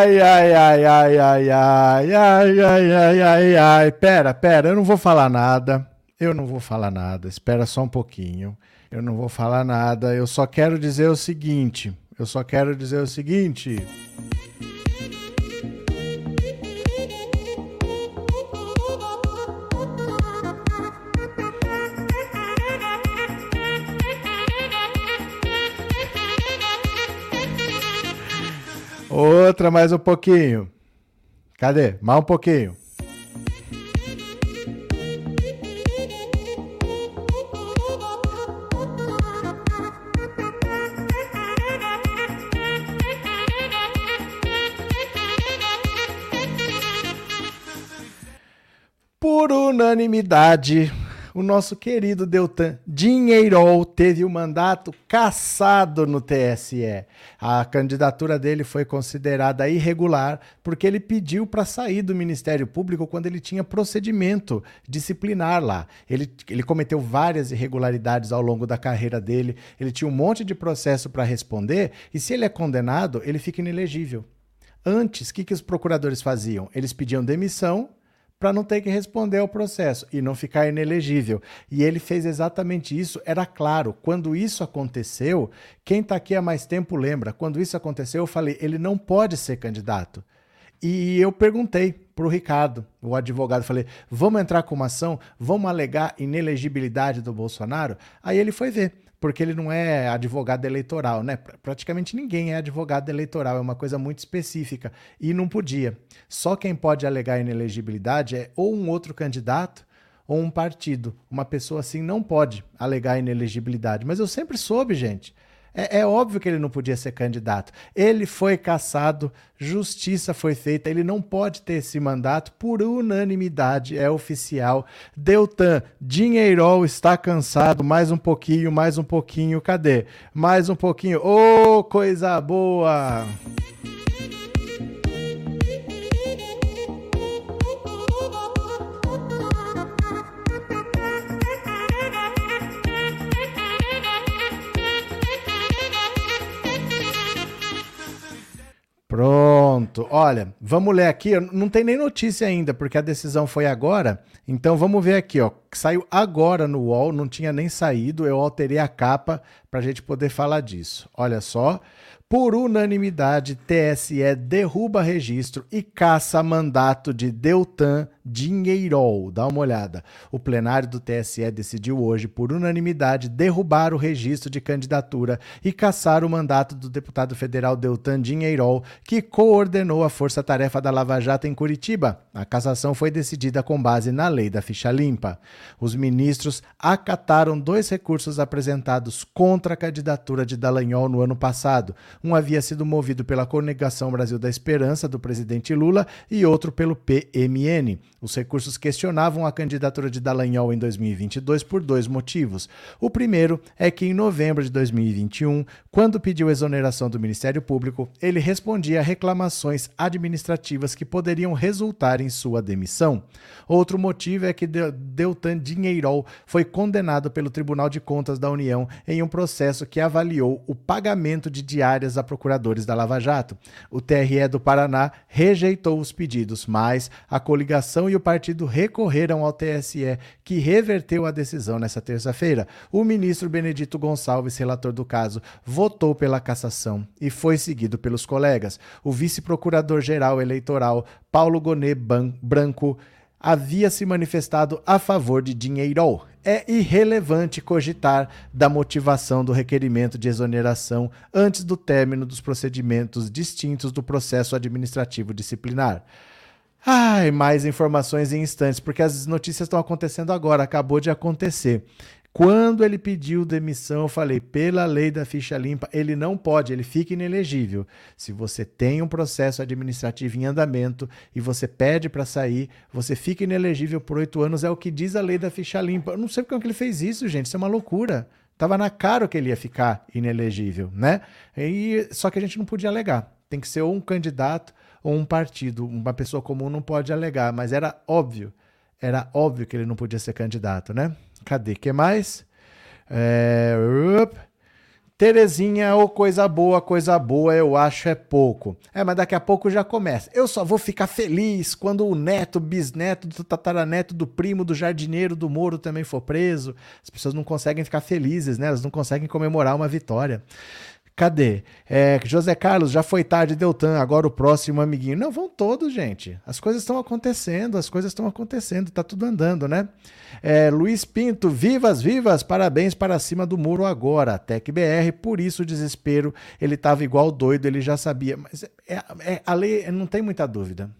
Ai, ai, ai, ai, ai, ai, ai, ai, ai, ai, ai, ai. Pera, pera, eu não vou falar nada. Eu não vou falar nada. Espera só um pouquinho. Eu não vou falar nada. Eu só quero dizer o seguinte. Eu só quero dizer o seguinte. Outra mais um pouquinho. Cadê? Mais um pouquinho. Por unanimidade, o nosso querido Deltan Dinheirol teve o mandato cassado no TSE. A candidatura dele foi considerada irregular porque ele pediu para sair do Ministério Público quando ele tinha procedimento disciplinar lá. Ele, ele cometeu várias irregularidades ao longo da carreira dele, ele tinha um monte de processo para responder e se ele é condenado, ele fica inelegível. Antes, o que, que os procuradores faziam? Eles pediam demissão para não ter que responder ao processo e não ficar inelegível. E ele fez exatamente isso, era claro. Quando isso aconteceu, quem está aqui há mais tempo lembra, quando isso aconteceu, eu falei, ele não pode ser candidato. E eu perguntei para o Ricardo, o advogado, falei, vamos entrar com uma ação, vamos alegar inelegibilidade do Bolsonaro? Aí ele foi ver porque ele não é advogado eleitoral, né? Praticamente ninguém é advogado eleitoral, é uma coisa muito específica e não podia. Só quem pode alegar inelegibilidade é ou um outro candidato ou um partido. Uma pessoa assim não pode alegar inelegibilidade. Mas eu sempre soube, gente. É, é, óbvio que ele não podia ser candidato. Ele foi caçado, justiça foi feita, ele não pode ter esse mandato por unanimidade, é oficial. Deltan, Dinheirol está cansado, mais um pouquinho, mais um pouquinho, cadê? Mais um pouquinho, ô oh, coisa boa! Pronto. Olha, vamos ler aqui. Não tem nem notícia ainda, porque a decisão foi agora. Então vamos ver aqui, ó. Saiu agora no UOL, não tinha nem saído. Eu alterei a capa para a gente poder falar disso. Olha só. Por unanimidade, TSE derruba registro e caça mandato de Deltan Dinheirol. Dá uma olhada. O plenário do TSE decidiu hoje, por unanimidade, derrubar o registro de candidatura e caçar o mandato do deputado federal Deltan Dinheirol, que coordenou a força-tarefa da Lava Jato em Curitiba. A cassação foi decidida com base na lei da ficha limpa. Os ministros acataram dois recursos apresentados contra a candidatura de Dallagnol no ano passado. Um havia sido movido pela Conegação Brasil da Esperança do presidente Lula e outro pelo PMN. Os recursos questionavam a candidatura de Dallagnol em 2022 por dois motivos. O primeiro é que em novembro de 2021, quando pediu exoneração do Ministério Público, ele respondia a reclamações administrativas que poderiam resultar em sua demissão. Outro motivo é que Deltan Dinheirol foi condenado pelo Tribunal de Contas da União em um processo que avaliou o pagamento de diárias a procuradores da Lava Jato. O TRE do Paraná rejeitou os pedidos, mas a coligação e o partido recorreram ao TSE, que reverteu a decisão nesta terça-feira. O ministro Benedito Gonçalves, relator do caso, votou pela cassação e foi seguido pelos colegas. O vice-procurador-geral eleitoral, Paulo Gonet Branco, havia se manifestado a favor de Dinheiro. É irrelevante cogitar da motivação do requerimento de exoneração antes do término dos procedimentos distintos do processo administrativo disciplinar. Ai, mais informações em instantes, porque as notícias estão acontecendo agora, acabou de acontecer. Quando ele pediu demissão, eu falei, pela lei da ficha limpa, ele não pode, ele fica inelegível. Se você tem um processo administrativo em andamento e você pede para sair, você fica inelegível por oito anos, é o que diz a lei da ficha limpa. Eu não sei porque ele fez isso, gente, isso é uma loucura. Tava na cara que ele ia ficar inelegível, né? E, só que a gente não podia alegar. Tem que ser ou um candidato ou um partido. Uma pessoa comum não pode alegar, mas era óbvio, era óbvio que ele não podia ser candidato, né? Cadê? que mais? É... Terezinha, ou oh, coisa boa, coisa boa, eu acho é pouco. É, mas daqui a pouco já começa. Eu só vou ficar feliz quando o neto, bisneto, do tataraneto, do primo, do jardineiro, do Moro também for preso. As pessoas não conseguem ficar felizes, né? Elas não conseguem comemorar uma vitória. Cadê? É, José Carlos, já foi tarde, Deltan, agora o próximo amiguinho. Não, vão todos, gente. As coisas estão acontecendo, as coisas estão acontecendo, tá tudo andando, né? É, Luiz Pinto, vivas, vivas, parabéns para cima do muro agora. Tec BR, por isso o desespero, ele estava igual doido, ele já sabia. Mas é, é, a lei não tem muita dúvida.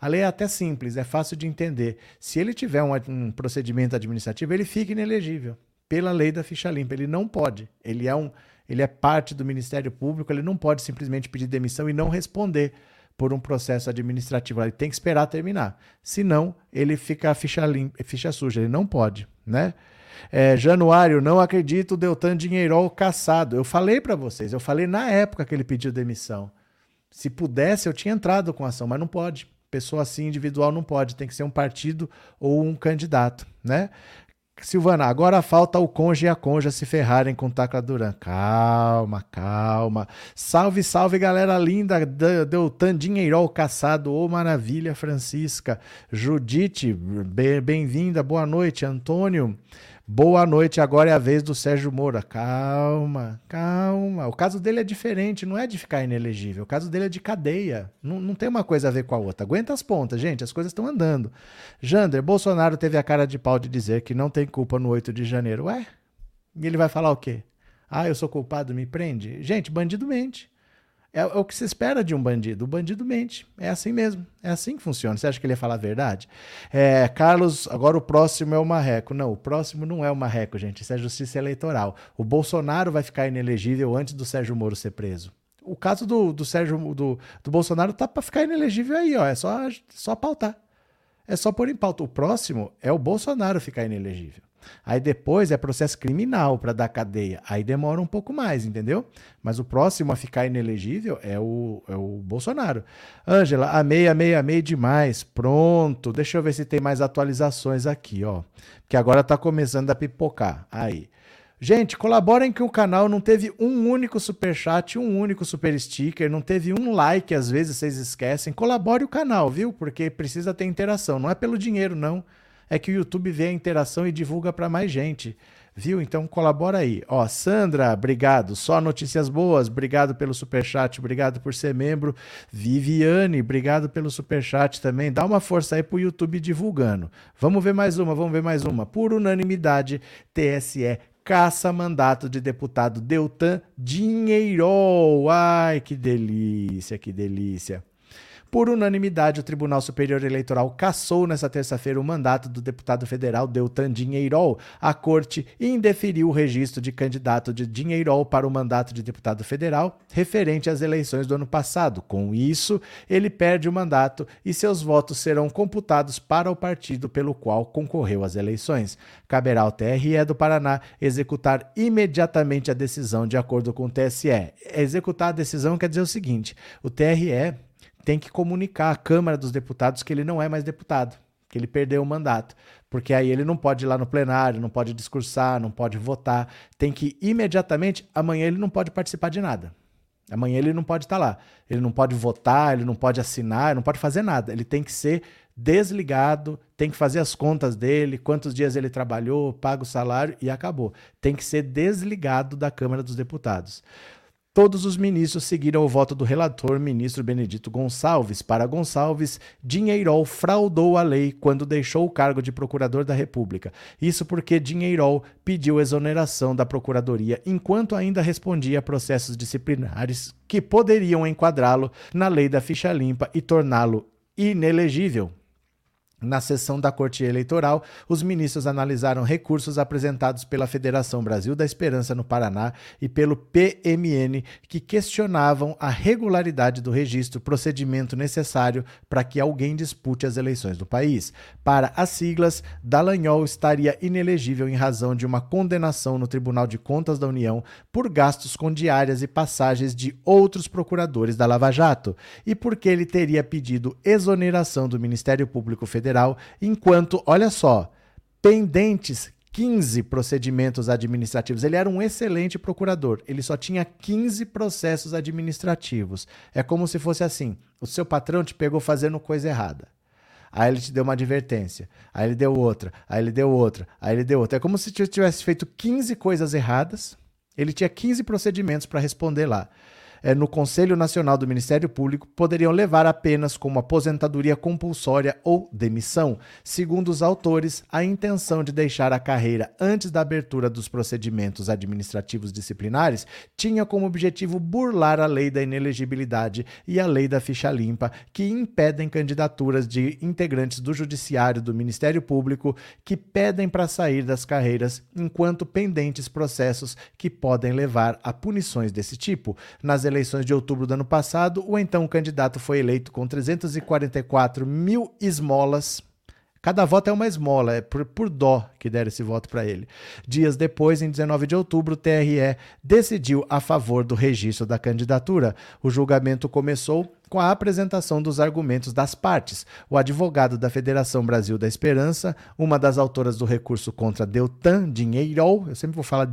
A lei é até simples, é fácil de entender. Se ele tiver um, um procedimento administrativo, ele fica inelegível pela lei da ficha limpa. Ele não pode. Ele é um ele é parte do Ministério Público, ele não pode simplesmente pedir demissão e não responder por um processo administrativo. Ele tem que esperar terminar. Senão, ele fica ficha, limpa, ficha suja. Ele não pode, né? É, Januário, não acredito, Deltan Dinheirol caçado. Eu falei para vocês, eu falei na época que ele pediu demissão. Se pudesse, eu tinha entrado com ação, mas não pode. Pessoa assim, individual, não pode. Tem que ser um partido ou um candidato, né? Silvana, agora falta o conge e a conja se ferrarem com Tacla Duran. Calma, calma. Salve, salve, galera linda. Deltan Dinheirol Caçado. Ô, maravilha, Francisca. Judite, bem-vinda. Boa noite, Antônio. Boa noite, agora é a vez do Sérgio Moura. Calma, calma. O caso dele é diferente, não é de ficar inelegível. O caso dele é de cadeia. Não, não tem uma coisa a ver com a outra. Aguenta as pontas, gente, as coisas estão andando. Jander, Bolsonaro teve a cara de pau de dizer que não tem culpa no 8 de janeiro. Ué? E ele vai falar o quê? Ah, eu sou culpado, me prende? Gente, bandido mente. É, é, o que se espera de um bandido. O bandido mente. É assim mesmo. É assim que funciona. Você acha que ele ia falar a verdade? É, Carlos, agora o próximo é o Marreco. Não, o próximo não é o Marreco, gente. Isso é justiça eleitoral. O Bolsonaro vai ficar inelegível antes do Sérgio Moro ser preso. O caso do, do Sérgio do, do Bolsonaro tá para ficar inelegível aí, ó. É só, só pautar. É só pôr em pauta. O próximo é o Bolsonaro ficar inelegível. Aí depois é processo criminal para dar cadeia. Aí demora um pouco mais, entendeu? Mas o próximo a ficar inelegível é o, é o Bolsonaro. Ângela, amei, amei, amei demais. Pronto. Deixa eu ver se tem mais atualizações aqui, ó. Que agora tá começando a pipocar. Aí. Gente, colaborem que o canal não teve um único super chat, um único super sticker, não teve um like, às vezes vocês esquecem. Colabore o canal, viu? Porque precisa ter interação. Não é pelo dinheiro, não é que o YouTube vê a interação e divulga para mais gente. Viu? Então colabora aí. Ó, Sandra, obrigado. Só notícias boas. Obrigado pelo super chat, obrigado por ser membro. Viviane, obrigado pelo super chat também. Dá uma força aí pro YouTube divulgando. Vamos ver mais uma, vamos ver mais uma. Por unanimidade, TSE caça mandato de deputado Deltan Dinheiro. Ai, que delícia, que delícia. Por unanimidade, o Tribunal Superior Eleitoral cassou nesta terça-feira o mandato do deputado federal Deltan Dinheirol. A corte indeferiu o registro de candidato de Dinheirol para o mandato de deputado federal referente às eleições do ano passado. Com isso, ele perde o mandato e seus votos serão computados para o partido pelo qual concorreu às eleições. Caberá ao TRE do Paraná executar imediatamente a decisão de acordo com o TSE. Executar a decisão quer dizer o seguinte: o TRE tem que comunicar à Câmara dos Deputados que ele não é mais deputado, que ele perdeu o mandato. Porque aí ele não pode ir lá no plenário, não pode discursar, não pode votar. Tem que imediatamente, amanhã ele não pode participar de nada. Amanhã ele não pode estar lá. Ele não pode votar, ele não pode assinar, não pode fazer nada. Ele tem que ser desligado, tem que fazer as contas dele, quantos dias ele trabalhou, paga o salário e acabou. Tem que ser desligado da Câmara dos Deputados. Todos os ministros seguiram o voto do relator, ministro Benedito Gonçalves. Para Gonçalves, Dinheirol fraudou a lei quando deixou o cargo de procurador da República. Isso porque Dinheirol pediu exoneração da procuradoria enquanto ainda respondia a processos disciplinares que poderiam enquadrá-lo na lei da ficha limpa e torná-lo inelegível. Na sessão da Corte Eleitoral, os ministros analisaram recursos apresentados pela Federação Brasil da Esperança no Paraná e pelo PMN que questionavam a regularidade do registro, procedimento necessário para que alguém dispute as eleições do país. Para as siglas, Dallagnol estaria inelegível em razão de uma condenação no Tribunal de Contas da União por gastos com diárias e passagens de outros procuradores da Lava Jato e porque ele teria pedido exoneração do Ministério Público Federal Federal, enquanto, olha só, pendentes 15 procedimentos administrativos. Ele era um excelente procurador. Ele só tinha 15 processos administrativos. É como se fosse assim: o seu patrão te pegou fazendo coisa errada. Aí ele te deu uma advertência. Aí ele deu outra. Aí ele deu outra. Aí ele deu outra. É como se tivesse feito 15 coisas erradas. Ele tinha 15 procedimentos para responder lá é, no Conselho Nacional do Ministério Público poderiam levar apenas como aposentadoria compulsória ou demissão. Segundo os autores, a intenção de deixar a carreira antes da abertura dos procedimentos administrativos disciplinares tinha como objetivo burlar a lei da inelegibilidade e a lei da ficha limpa, que impedem candidaturas de integrantes do Judiciário do Ministério Público que pedem para sair das carreiras enquanto pendentes processos que podem levar a punições desse tipo. Nas de outubro do ano passado, o então candidato foi eleito com 344 mil esmolas. Cada voto é uma esmola, é por, por dó que deram esse voto para ele. Dias depois, em 19 de outubro, o TRE decidiu a favor do registro da candidatura. O julgamento começou com a apresentação dos argumentos das partes. O advogado da Federação Brasil da Esperança, uma das autoras do recurso contra Deltan Dinheiro, eu sempre vou falar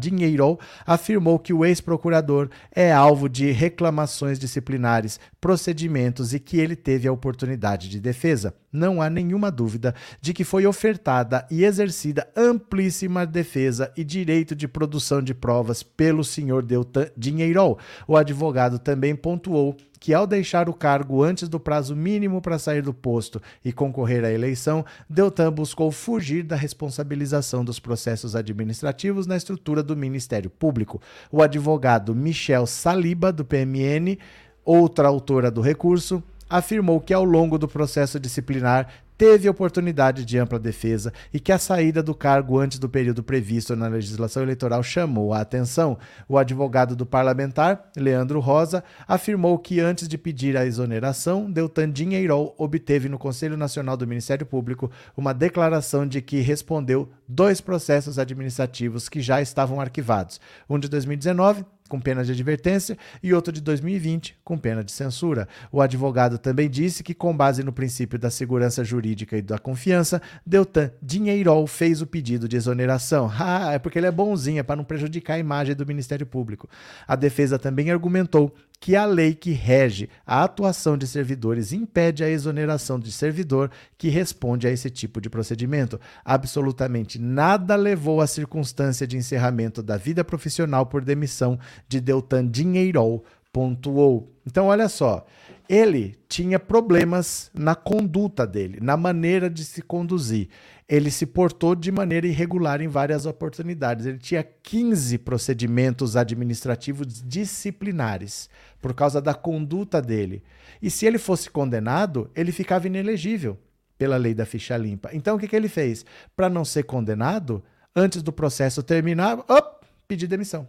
afirmou que o ex-procurador é alvo de reclamações disciplinares, procedimentos e que ele teve a oportunidade de defesa. Não há nenhuma dúvida de que foi ofertada e exercida amplíssima defesa e direito de produção de provas pelo senhor Deltan Dinheiro. O advogado também pontuou que, ao deixar o cargo antes do prazo mínimo para sair do posto e concorrer à eleição, Deltan buscou fugir da responsabilização dos processos administrativos na estrutura do Ministério Público. O advogado Michel Saliba, do PMN, outra autora do recurso, afirmou que ao longo do processo disciplinar teve oportunidade de ampla defesa e que a saída do cargo antes do período previsto na legislação eleitoral chamou a atenção. O advogado do parlamentar, Leandro Rosa, afirmou que antes de pedir a exoneração, Deltan Dinheiro obteve no Conselho Nacional do Ministério Público uma declaração de que respondeu dois processos administrativos que já estavam arquivados, um de 2019 com pena de advertência, e outro de 2020, com pena de censura. O advogado também disse que, com base no princípio da segurança jurídica e da confiança, Deltan Dinheirol fez o pedido de exoneração. Ah, é porque ele é bonzinho, é para não prejudicar a imagem do Ministério Público. A defesa também argumentou que a lei que rege a atuação de servidores impede a exoneração de servidor que responde a esse tipo de procedimento. Absolutamente nada levou à circunstância de encerramento da vida profissional por demissão de Deltan Dinheirol, pontuou. Então, olha só, ele tinha problemas na conduta dele, na maneira de se conduzir ele se portou de maneira irregular em várias oportunidades. Ele tinha 15 procedimentos administrativos disciplinares por causa da conduta dele. E se ele fosse condenado, ele ficava inelegível pela lei da ficha limpa. Então o que, que ele fez? Para não ser condenado, antes do processo terminar, op, pedir demissão,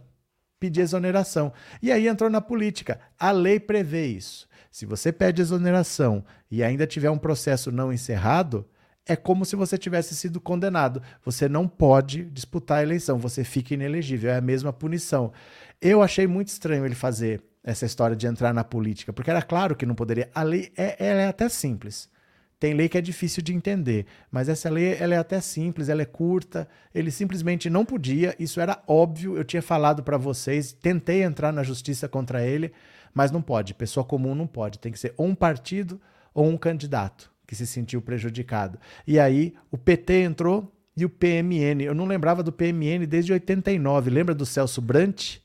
pedir exoneração. E aí entrou na política. A lei prevê isso. Se você pede exoneração e ainda tiver um processo não encerrado, é como se você tivesse sido condenado. Você não pode disputar a eleição, você fica inelegível, é a mesma punição. Eu achei muito estranho ele fazer essa história de entrar na política, porque era claro que não poderia. A lei é, ela é até simples. Tem lei que é difícil de entender, mas essa lei ela é até simples, ela é curta. Ele simplesmente não podia, isso era óbvio. Eu tinha falado para vocês, tentei entrar na justiça contra ele, mas não pode. Pessoa comum não pode. Tem que ser ou um partido ou um candidato que se sentiu prejudicado. E aí o PT entrou e o PMN. Eu não lembrava do PMN desde 89. Lembra do Celso Brant?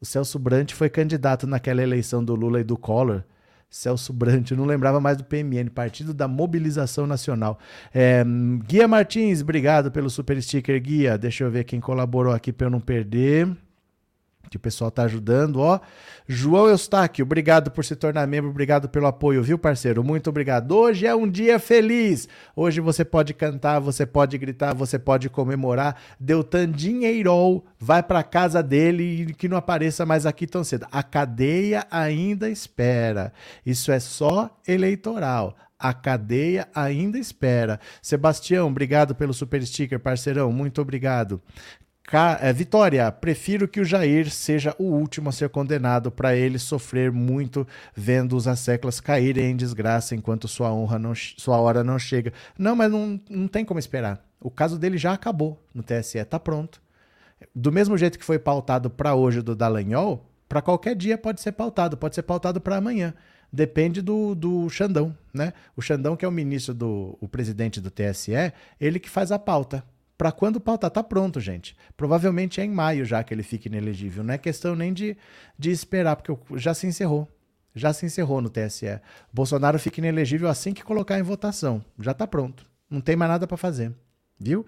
O Celso Brant foi candidato naquela eleição do Lula e do Collor. Celso Brant, eu não lembrava mais do PMN, Partido da Mobilização Nacional. É, Guia Martins, obrigado pelo super sticker, Guia. Deixa eu ver quem colaborou aqui para eu não perder que o pessoal tá ajudando, ó. João Eustáquio, obrigado por se tornar membro, obrigado pelo apoio, viu, parceiro? Muito obrigado. Hoje é um dia feliz. Hoje você pode cantar, você pode gritar, você pode comemorar. Deltan Dinheirol vai para casa dele e que não apareça mais aqui tão cedo. A cadeia ainda espera. Isso é só eleitoral. A cadeia ainda espera. Sebastião, obrigado pelo super sticker, parceirão. Muito obrigado. É, Vitória, prefiro que o Jair seja o último a ser condenado para ele sofrer muito vendo os asseclas caírem em desgraça enquanto sua honra não, sua hora não chega. Não, mas não, não tem como esperar. O caso dele já acabou no TSE, tá pronto. Do mesmo jeito que foi pautado para hoje do Dallagnol, para qualquer dia pode ser pautado, pode ser pautado para amanhã. Depende do, do Xandão, né? O Xandão, que é o ministro do o presidente do TSE, ele que faz a pauta. Para quando pautar, tá pronto, gente. Provavelmente é em maio já que ele fique inelegível. Não é questão nem de, de esperar, porque já se encerrou. Já se encerrou no TSE. Bolsonaro fica inelegível assim que colocar em votação. Já tá pronto. Não tem mais nada para fazer. Viu?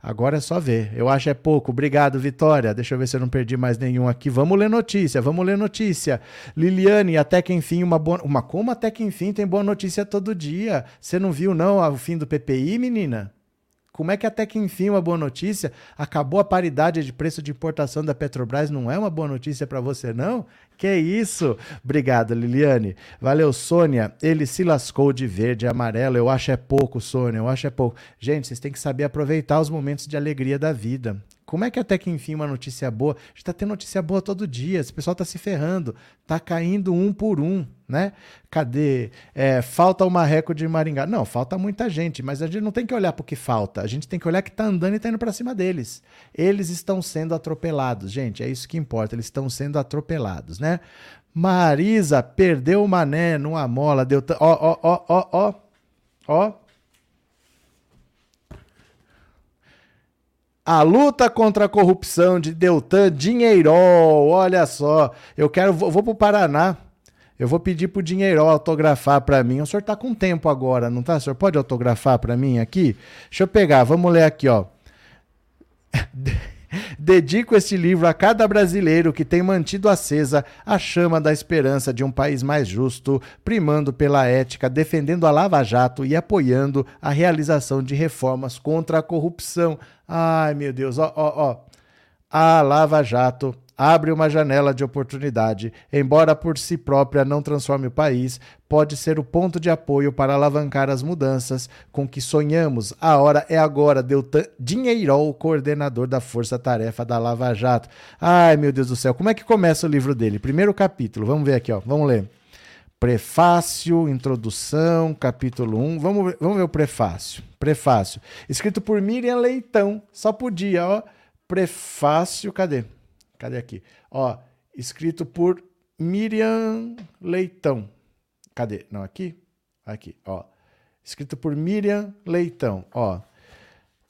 Agora é só ver. Eu acho é pouco. Obrigado, Vitória. Deixa eu ver se eu não perdi mais nenhum aqui. Vamos ler notícia, vamos ler notícia. Liliane, até que enfim, uma boa. Uma como até que enfim tem boa notícia todo dia? Você não viu, não, o fim do PPI, menina? Como é que até que enfim uma boa notícia? Acabou a paridade de preço de importação da Petrobras, não é uma boa notícia para você, não? Que isso? Obrigado, Liliane. Valeu, Sônia. Ele se lascou de verde e amarelo. Eu acho é pouco, Sônia. Eu acho é pouco. Gente, vocês têm que saber aproveitar os momentos de alegria da vida. Como é que até que enfim uma notícia boa? A gente tá tendo notícia boa todo dia, esse pessoal tá se ferrando, tá caindo um por um, né? Cadê? É, falta o marreco de Maringá. Não, falta muita gente, mas a gente não tem que olhar pro que falta, a gente tem que olhar que tá andando e tá indo para cima deles. Eles estão sendo atropelados, gente, é isso que importa, eles estão sendo atropelados, né? Marisa perdeu o mané numa mola, deu. Ó, ó, ó, ó, ó, ó. A luta contra a corrupção de Deltan Dinheirol. Olha só, eu quero vou, vou para o Paraná. Eu vou pedir para o Dinheirol autografar para mim. O senhor está com tempo agora, não tá? O senhor pode autografar para mim aqui? Deixa eu pegar, vamos ler aqui, ó. Dedico este livro a cada brasileiro que tem mantido acesa a chama da esperança de um país mais justo, primando pela ética, defendendo a Lava Jato e apoiando a realização de reformas contra a corrupção. Ai, meu Deus, ó, ó, ó. A Lava Jato abre uma janela de oportunidade, embora por si própria não transforme o país, pode ser o ponto de apoio para alavancar as mudanças com que sonhamos. A hora é agora, Deltan Dinheirol, coordenador da Força Tarefa da Lava Jato. Ai, meu Deus do céu, como é que começa o livro dele? Primeiro capítulo, vamos ver aqui, ó, vamos ler. Prefácio, introdução, capítulo 1. Vamos ver, vamos ver o prefácio. Prefácio. Escrito por Miriam Leitão. Só podia, ó. Prefácio, cadê? Cadê aqui? Ó, escrito por Miriam Leitão. Cadê? Não, aqui? Aqui, ó. Escrito por Miriam Leitão, ó.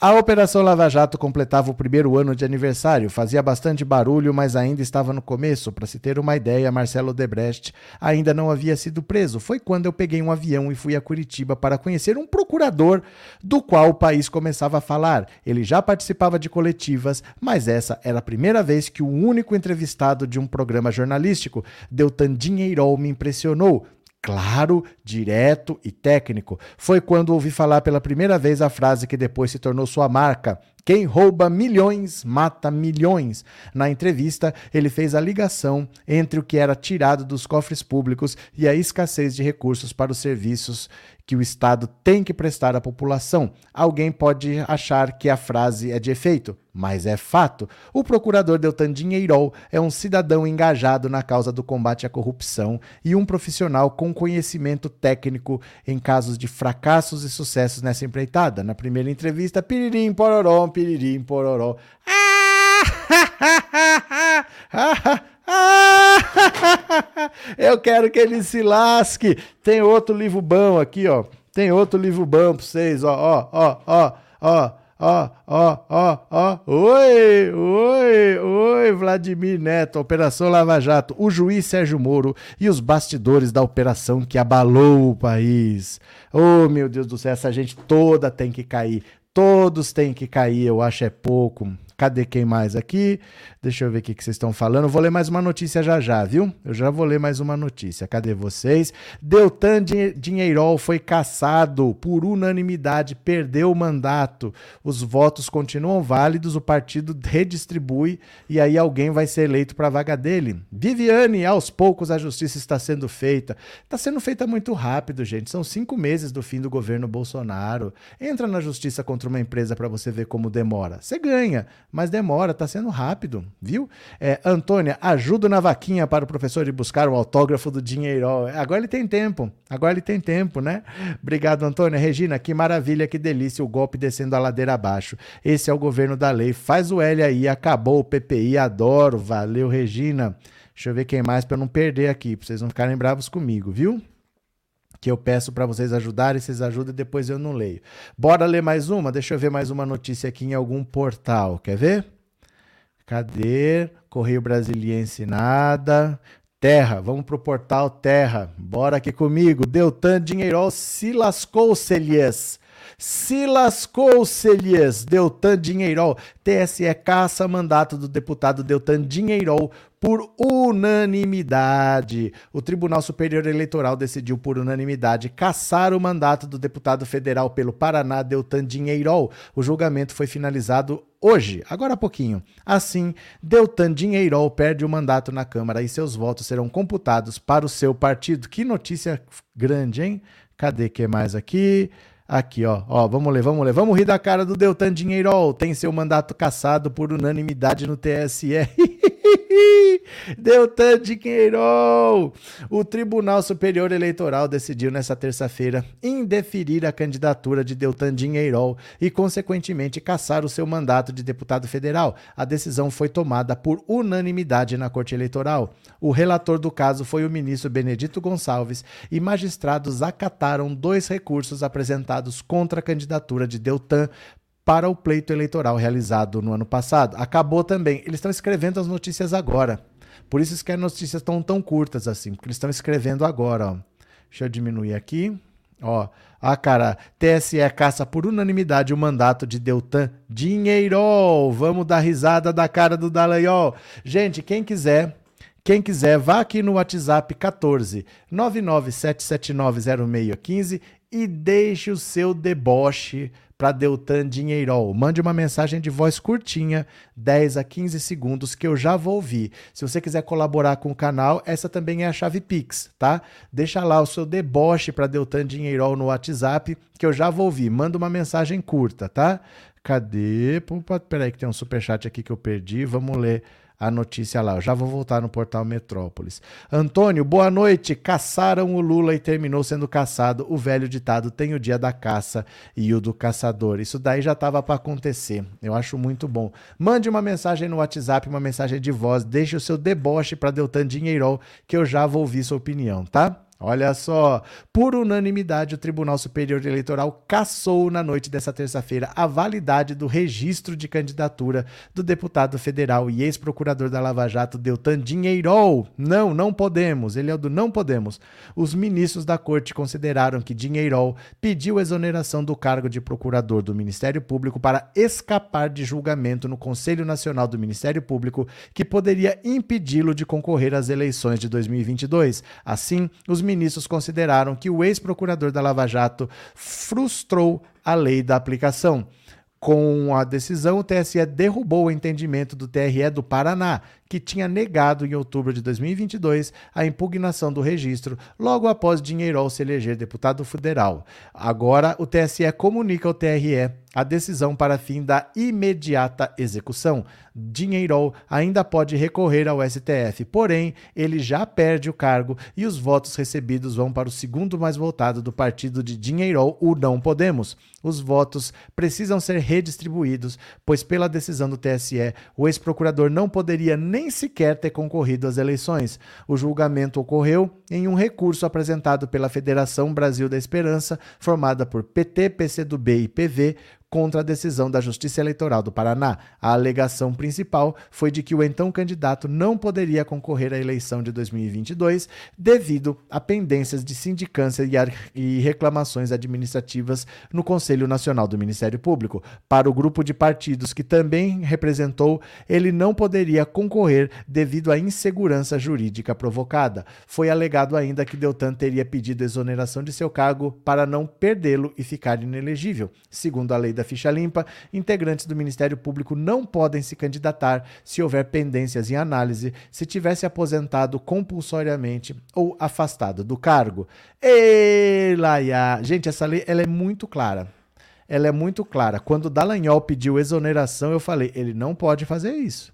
A Operação Lava Jato completava o primeiro ano de aniversário, fazia bastante barulho, mas ainda estava no começo. Para se ter uma ideia, Marcelo Debrecht ainda não havia sido preso. Foi quando eu peguei um avião e fui a Curitiba para conhecer um procurador do qual o país começava a falar. Ele já participava de coletivas, mas essa era a primeira vez que o único entrevistado de um programa jornalístico, Deltan Dinheirol, me impressionou claro, direto e técnico. Foi quando ouvi falar pela primeira vez a frase que depois se tornou sua marca: quem rouba milhões mata milhões. Na entrevista, ele fez a ligação entre o que era tirado dos cofres públicos e a escassez de recursos para os serviços que o Estado tem que prestar à população. Alguém pode achar que a frase é de efeito, mas é fato. O procurador Deltan Dinheirol é um cidadão engajado na causa do combate à corrupção e um profissional com conhecimento técnico em casos de fracassos e sucessos nessa empreitada. Na primeira entrevista, piririm pororó, piririm pororó. Eu quero que ele se lasque. Tem outro livro bom aqui, ó. Tem outro livro bom pra vocês, ó, ó, ó, ó, ó. Ó, ó, ó, ó. Oi, oi, oi, Vladimir Neto, Operação Lava Jato, o juiz Sérgio Moro e os bastidores da operação que abalou o país. Oh, meu Deus do céu, essa gente toda tem que cair. Todos têm que cair, eu acho é pouco. Cadê quem mais aqui? Deixa eu ver o que, vocês estão falando. Vou ler mais uma notícia já já, viu? Eu já vou ler mais uma notícia. Cadê vocês? Deltan Dinheirol foi caçado por unanimidade, perdeu o mandato. Os votos continuam válidos, o partido redistribui e aí alguém vai ser eleito para a vaga dele. Viviane, aos poucos a justiça está sendo feita. Está sendo feita muito rápido, gente. São cinco meses do fim do governo Bolsonaro. Entra na justiça contra uma empresa para você ver como demora. Você ganha, mas demora, tá sendo rápido, viu? É, Antônia, ajuda na vaquinha para o professor ir buscar o autógrafo do dinheiro. Agora ele tem tempo, agora ele tem tempo, né? Obrigado, Antônia. Regina, que maravilha, que delícia o golpe descendo a ladeira abaixo. Esse é o governo da lei. Faz o L aí, acabou o PPI, adoro. Valeu, Regina. Deixa eu ver quem mais para não perder aqui, para vocês não ficarem bravos comigo, viu? Que eu peço para vocês ajudarem, vocês ajudam e depois eu não leio. Bora ler mais uma? Deixa eu ver mais uma notícia aqui em algum portal. Quer ver? Cadê? Correio Brasiliense nada. Terra, vamos pro portal Terra. Bora aqui comigo. Deltan Dinheirol se lascou, Celias. Se lascou, Celias. Deltan Dinheirol. TSE caça mandato do deputado Deltan Dinheirol por unanimidade. O Tribunal Superior Eleitoral decidiu por unanimidade cassar o mandato do deputado federal pelo Paraná, Deltan Dinheirol. O julgamento foi finalizado hoje, agora há pouquinho. Assim, Deltan Dinheirol perde o mandato na Câmara e seus votos serão computados para o seu partido. Que notícia grande, hein? Cadê que mais aqui? Aqui, ó, ó, vamos ler, vamos ler. Vamos rir da cara do Deltan Dinheirol. Tem seu mandato cassado por unanimidade no TSE. Deltan dinheiro! O Tribunal Superior Eleitoral decidiu nesta terça-feira indeferir a candidatura de Deltan Dinheirol e, consequentemente, cassar o seu mandato de deputado federal. A decisão foi tomada por unanimidade na Corte Eleitoral. O relator do caso foi o ministro Benedito Gonçalves e magistrados acataram dois recursos apresentados contra a candidatura de Deltan para o pleito eleitoral realizado no ano passado. Acabou também. Eles estão escrevendo as notícias agora. Por isso que as notícias estão tão curtas assim, porque eles estão escrevendo agora. Ó. Deixa eu diminuir aqui. Ó, ah, cara, TSE caça por unanimidade o mandato de Deltan Dinheiro. Vamos dar risada da cara do Dallagnol. Gente, quem quiser, quem quiser, vá aqui no WhatsApp 14 997790615 e deixe o seu deboche para Deltan Dinheirol. Mande uma mensagem de voz curtinha, 10 a 15 segundos, que eu já vou ouvir. Se você quiser colaborar com o canal, essa também é a chave Pix, tá? Deixa lá o seu deboche para Deltan Dinheirol no WhatsApp, que eu já vou ouvir. Manda uma mensagem curta, tá? Cadê? Pô, peraí que tem um superchat aqui que eu perdi. Vamos ler a notícia lá. Eu já vou voltar no portal Metrópolis. Antônio, boa noite. Caçaram o Lula e terminou sendo caçado. O velho ditado tem o dia da caça e o do caçador. Isso daí já estava para acontecer. Eu acho muito bom. Mande uma mensagem no WhatsApp, uma mensagem de voz. Deixe o seu deboche para Deltan Dinheirol, que eu já vou ouvir sua opinião, tá? Olha só, por unanimidade, o Tribunal Superior Eleitoral cassou na noite dessa terça-feira a validade do registro de candidatura do deputado federal e ex-procurador da Lava Jato, Deltan Dinheirol. Não, não podemos. Ele é do não podemos. Os ministros da corte consideraram que Dinheirol pediu exoneração do cargo de procurador do Ministério Público para escapar de julgamento no Conselho Nacional do Ministério Público que poderia impedi-lo de concorrer às eleições de 2022. Assim, os ministros ministros consideraram que o ex-procurador da Lava Jato frustrou a lei da aplicação. Com a decisão, o TSE derrubou o entendimento do TRE do Paraná, que tinha negado em outubro de 2022 a impugnação do registro, logo após Dinheirol se eleger deputado federal. Agora, o TSE comunica ao TRE a decisão para fim da imediata execução. Dinheirol ainda pode recorrer ao STF, porém, ele já perde o cargo e os votos recebidos vão para o segundo mais votado do partido de Dinheirol, o Não Podemos. Os votos precisam ser redistribuídos, pois, pela decisão do TSE, o ex-procurador não poderia nem sequer ter concorrido às eleições. O julgamento ocorreu em um recurso apresentado pela Federação Brasil da Esperança, formada por PT, PCdoB e PV, contra a decisão da Justiça Eleitoral do Paraná. A alegação principal foi de que o então candidato não poderia concorrer à eleição de 2022 devido a pendências de sindicância e reclamações administrativas no Conselho Nacional do Ministério Público. Para o grupo de partidos que também representou, ele não poderia concorrer devido à insegurança jurídica provocada. Foi alegado ainda que Deltan teria pedido exoneração de seu cargo para não perdê-lo e ficar inelegível. Segundo a lei da da ficha limpa, integrantes do Ministério Público não podem se candidatar se houver pendências em análise, se tivesse aposentado compulsoriamente ou afastado do cargo. Ei, Laia! Gente, essa lei ela é muito clara. ela é muito clara. Quando Dallagnol pediu exoneração, eu falei, ele não pode fazer isso.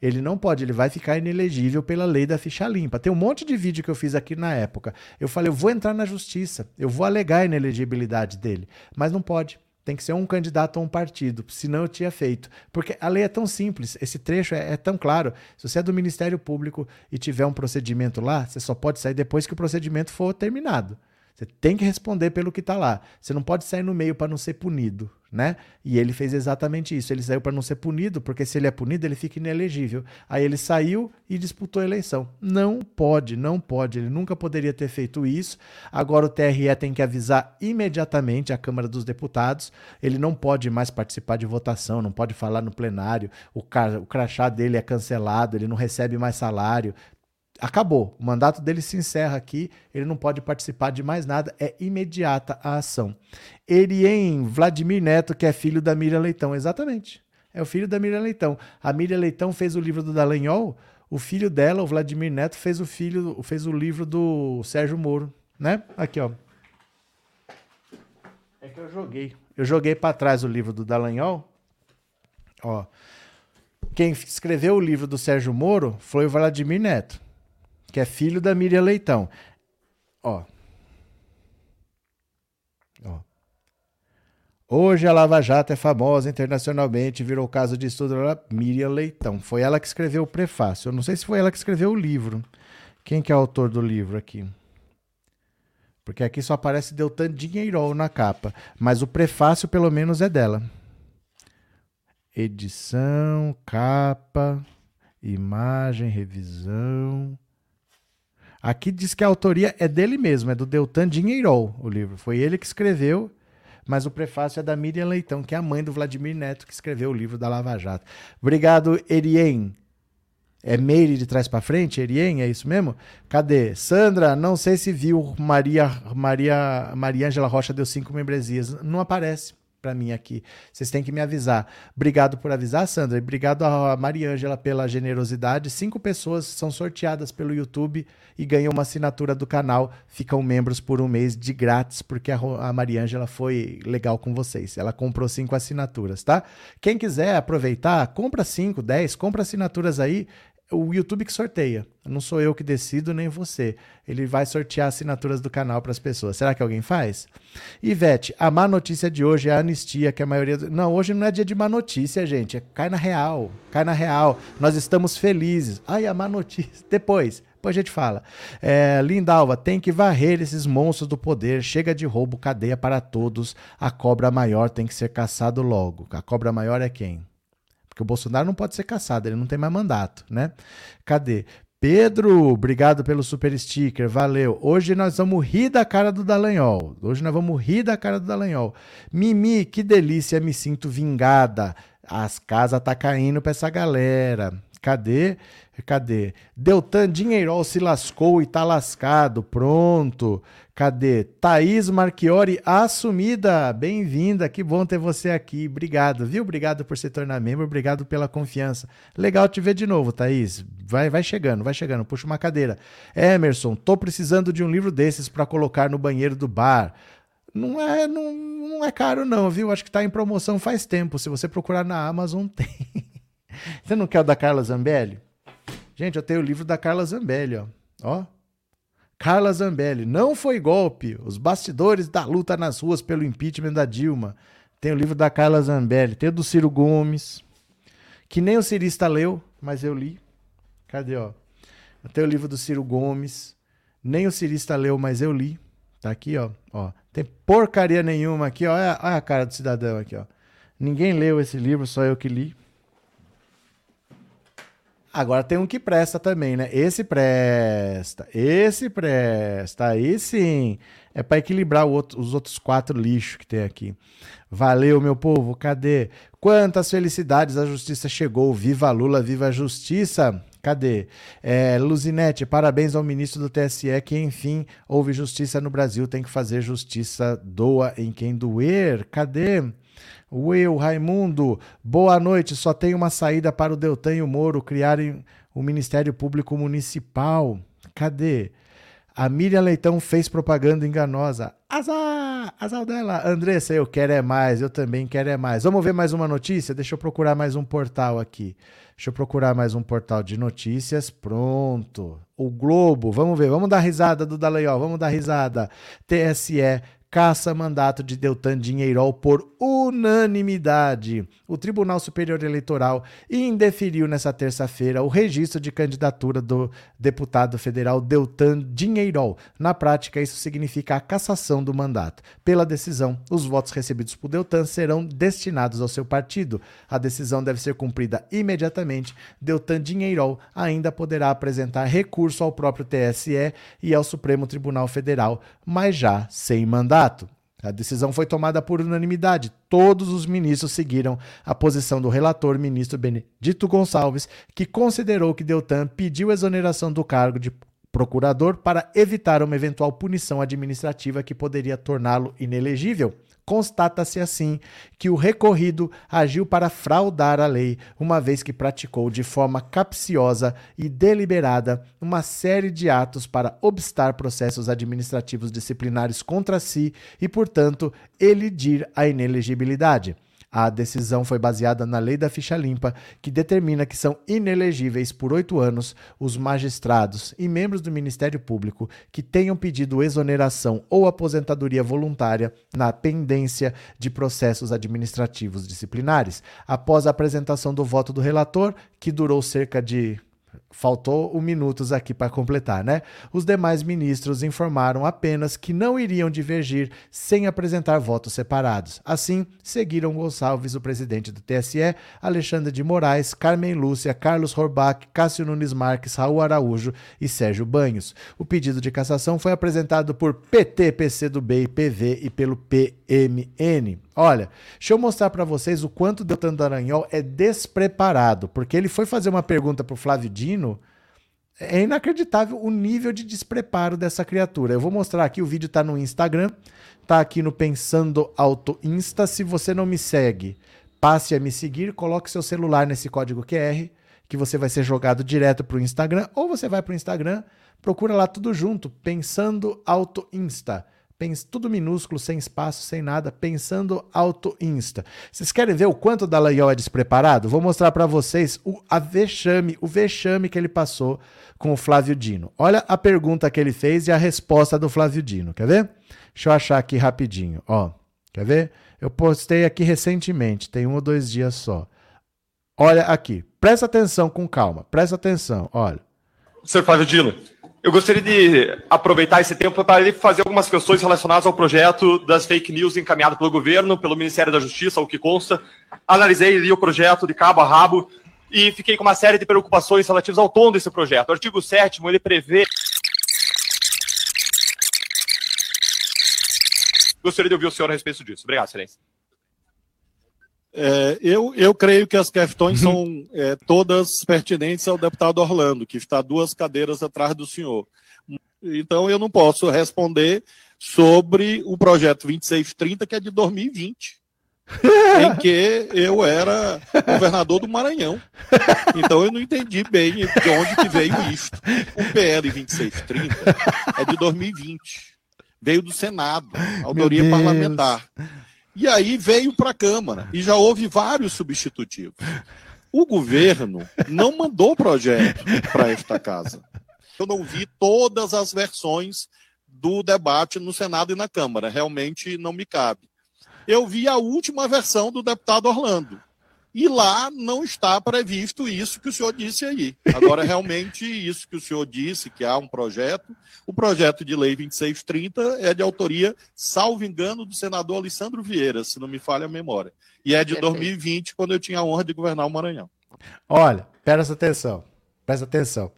Ele não pode, ele vai ficar inelegível pela lei da ficha limpa. Tem um monte de vídeo que eu fiz aqui na época. Eu falei, eu vou entrar na justiça, eu vou alegar a inelegibilidade dele, mas não pode. Tem que ser um candidato a um partido, senão eu tinha feito. Porque a lei é tão simples, esse trecho é, é, tão claro. Se você é do Ministério Público e tiver um procedimento lá, você só pode sair depois que o procedimento for terminado. Você tem que responder pelo que está lá. Você não pode sair no meio para não ser punido, né? E ele fez exatamente isso. Ele saiu para não ser punido, porque se ele é punido, ele fica inelegível. Aí ele saiu e disputou a eleição. Não pode, não pode. Ele nunca poderia ter feito isso. Agora o TRE tem que avisar imediatamente a Câmara dos Deputados. Ele não pode mais participar de votação, não pode falar no plenário. O, o crachá dele é cancelado, ele não recebe mais salário acabou. O mandato dele se encerra aqui, ele não pode participar de mais nada, é imediata a ação. Erien Vladimir Neto, que é filho da Miriam Leitão, exatamente. É o filho da Miriam Leitão. A Miriam Leitão fez o livro do Dallagnol, o filho dela, o Vladimir Neto, fez o filho, fez o livro do Sérgio Moro, né? Aqui, ó. É que eu joguei. Eu joguei para trás o livro do Dallagnol. Ó. Quem escreveu o livro do Sérgio Moro foi o Vladimir Neto que é filho da Miriam Leitão. Ó. Ó. Hoje a Lava Jato é famosa internacionalmente, virou caso de estudo da Miriam Leitão. Foi ela que escreveu o prefácio. Eu não sei se foi ela que escreveu o livro. Quem que é o autor do livro aqui? Porque aqui só aparece Deltan Dinheirol na capa. Mas o prefácio, pelo menos, é dela. Edição, capa, imagem, revisão. Aqui diz que a autoria é dele mesmo, é do Deltan Dinheirol, o livro. Foi ele que escreveu, mas o prefácio é da Miriam Leitão, que é a mãe do Vladimir Neto, que escreveu o livro da Lava Jato. Obrigado, Erien. É Meire de trás para frente, Erien, é isso mesmo? Cadê? Sandra, não sei se viu Maria Maria Maria Angela Rocha deu cinco membresias. Não aparece para mim aqui. Vocês têm que me avisar. Obrigado por avisar, Sandra. E obrigado a Mariângela pela generosidade. Cinco pessoas são sorteadas pelo YouTube e ganham uma assinatura do canal. Ficam membros por um mês de grátis, porque a, Mariângela foi legal com vocês. Ela comprou cinco assinaturas, tá? Quem quiser aproveitar, compra cinco, dez, compra assinaturas aí o YouTube que sorteia. Não sou eu que decido, nem você. Ele vai sortear assinaturas do canal para as pessoas. Será que alguém faz? Ivete, a má notícia de hoje é a anistia, que a maioria. Não, hoje não é dia de má notícia, gente. É... Cai na real. Cai na real. Nós estamos felizes. Ai, a má notícia. Depois. Depois a gente fala. É, Lindalva, tem que varrer esses monstros do poder. Chega de roubo, cadeia para todos. A cobra maior tem que ser caçado logo. A cobra maior é quem? Porque o Bolsonaro não pode ser caçado, ele não tem mais mandato, né? Cadê? Pedro, obrigado pelo super sticker, valeu. Hoje nós vamos rir da cara do Dallagnol. Hoje nós vamos rir da cara do Dallagnol. Mimi, que delícia, me sinto vingada. As casas tá caindo pra essa galera. Cadê? Cadê? Deltan Dinheirol se lascou e tá lascado. Pronto. Cadê? Thaís Marchiori assumida. Bem-vinda. Que bom ter você aqui. Obrigado, viu? Obrigado por se tornar membro. Obrigado pela confiança. Legal te ver de novo, Thaís. Vai, vai chegando, vai chegando. Puxa uma cadeira. Emerson, tô precisando de um livro desses para colocar no banheiro do bar. Não é, não, não é caro não, viu? Acho que tá em promoção faz tempo. Se você procurar na Amazon, tem. Você não quer o da Carla Zambelli? Gente, eu tenho o livro da Carla Zambelli, ó. Ó. Carla Zambelli. Não foi golpe. Os bastidores da luta nas ruas pelo impeachment da Dilma. Tem o livro da Carla Zambelli. Tem o do Ciro Gomes. Que nem o cirista leu, mas eu li. Cadê, ó? Tenho o livro do Ciro Gomes. Nem o cirista leu, mas eu li. Tá aqui, ó. ó. Tem porcaria nenhuma aqui, ó. Olha, olha a cara do cidadão aqui, ó. Ninguém leu esse livro, só eu que li. Agora tem um que presta também, né? Esse presta, esse presta, aí sim. É para equilibrar outro, os outros quatro lixos que tem aqui. Valeu, meu povo, cadê? Quantas felicidades a justiça chegou. Viva Lula, viva a justiça. Cadê? É, Luzinete, parabéns ao ministro do TSE que, enfim, houve justiça no Brasil. Tem que fazer justiça, doa em quem doer. Cadê? Will, Raimundo, boa noite. Só tem uma saída para o Deltan e o Moro criarem o Ministério Público Municipal. Cadê? A Miriam Leitão fez propaganda enganosa. Azar! Azar dela! Andressa, eu quero é mais, eu também quero é mais. Vamos ver mais uma notícia? Deixa eu procurar mais um portal aqui. Deixa eu procurar mais um portal de notícias. Pronto. O Globo, vamos ver, vamos dar risada do Dallagnol, vamos dar risada. TSE caça mandato de Deltan Dinheirol por unanimidade. O Tribunal Superior Eleitoral indeferiu nesta terça-feira o registro de candidatura do deputado federal Deltan Dinheirol. Na prática, isso significa a cassação do mandato. Pela decisão, os votos recebidos por Deltan serão destinados ao seu partido. A decisão deve ser cumprida imediatamente. Deltan Dinheirol ainda poderá apresentar recurso ao próprio TSE e ao Supremo Tribunal Federal, mas já sem mandato. A decisão foi tomada por unanimidade. Todos os ministros seguiram a posição do relator, ministro Benedito Gonçalves, que considerou que Deltan pediu exoneração do cargo de procurador para evitar uma eventual punição administrativa que poderia torná-lo inelegível. Constata-se assim que o recorrido agiu para fraudar a lei, uma vez que praticou de forma capciosa e deliberada uma série de atos para obstar processos administrativos disciplinares contra si e, portanto, elidir a inelegibilidade. A decisão foi baseada na lei da ficha limpa, que determina que são inelegíveis por oito anos os magistrados e membros do Ministério Público que tenham pedido exoneração ou aposentadoria voluntária na pendência de processos administrativos disciplinares. Após a apresentação do voto do relator, que durou cerca de Faltou um minutos aqui para completar, né? Os demais ministros informaram apenas que não iriam divergir sem apresentar votos separados. Assim, seguiram Gonçalves, o presidente do TSE, Alexandre de Moraes, Carmen Lúcia, Carlos Horbach, Cássio Nunes Marques, Raul Araújo e Sérgio Banhos. O pedido de cassação foi apresentado por PT, PCdoB e PV e pelo PMN. Olha, deixa eu mostrar para vocês o quanto Deltan Dallagnol é despreparado, porque ele foi fazer uma pergunta para o Flávio Dino. É inacreditável o nível de despreparo dessa criatura. Eu vou mostrar aqui, o vídeo está no Instagram, está aqui no Pensando Auto Insta. Se você não me segue, passe a me seguir, coloque seu celular nesse código QR, que você vai ser jogado direto para o Instagram, ou você vai para o Instagram, procura lá tudo junto, Pensando Auto Insta tudo minúsculo, sem espaço, sem nada, pensando auto insta. Vocês querem ver o quanto o Dallagnol é despreparado? Vou mostrar para vocês o a vexame, o vexame que ele passou com o Flávio Dino. Olha a pergunta que ele fez e a resposta do Flávio Dino. Quer ver? Deixa eu achar aqui rapidinho. Ó, quer ver? Eu postei aqui recentemente, tem um ou dois dias só. Olha aqui, presta atenção com calma, presta atenção, olha. Senhor Flávio Dino, eu gostaria de aproveitar esse tempo para fazer algumas questões relacionadas ao projeto das fake news encaminhado pelo governo, pelo Ministério da Justiça, o que consta. Analisei ali o projeto de cabo a rabo e fiquei com uma série de preocupações relativas ao tom desse projeto. O artigo 7 ele prevê. Gostaria de ouvir o senhor a respeito disso. Obrigado, excelência. É, eu, eu creio que as questões são é, todas pertinentes ao deputado Orlando, que está duas cadeiras atrás do senhor. Então, eu não posso responder sobre o projeto 2630, que é de 2020, em que eu era governador do Maranhão. Então, eu não entendi bem de onde que veio isto. O PL 2630 é de 2020. Veio do Senado, autoria parlamentar. E aí veio para a Câmara e já houve vários substitutivos. O governo não mandou projeto para esta casa. Eu não vi todas as versões do debate no Senado e na Câmara. Realmente não me cabe. Eu vi a última versão do deputado Orlando. E lá não está previsto isso que o senhor disse aí. Agora, realmente, isso que o senhor disse, que há um projeto, o projeto de lei 2630 é de autoria, salvo engano, do senador Alessandro Vieira, se não me falha a memória. E é de Perfeito. 2020, quando eu tinha a honra de governar o Maranhão. Olha, presta atenção, presta atenção.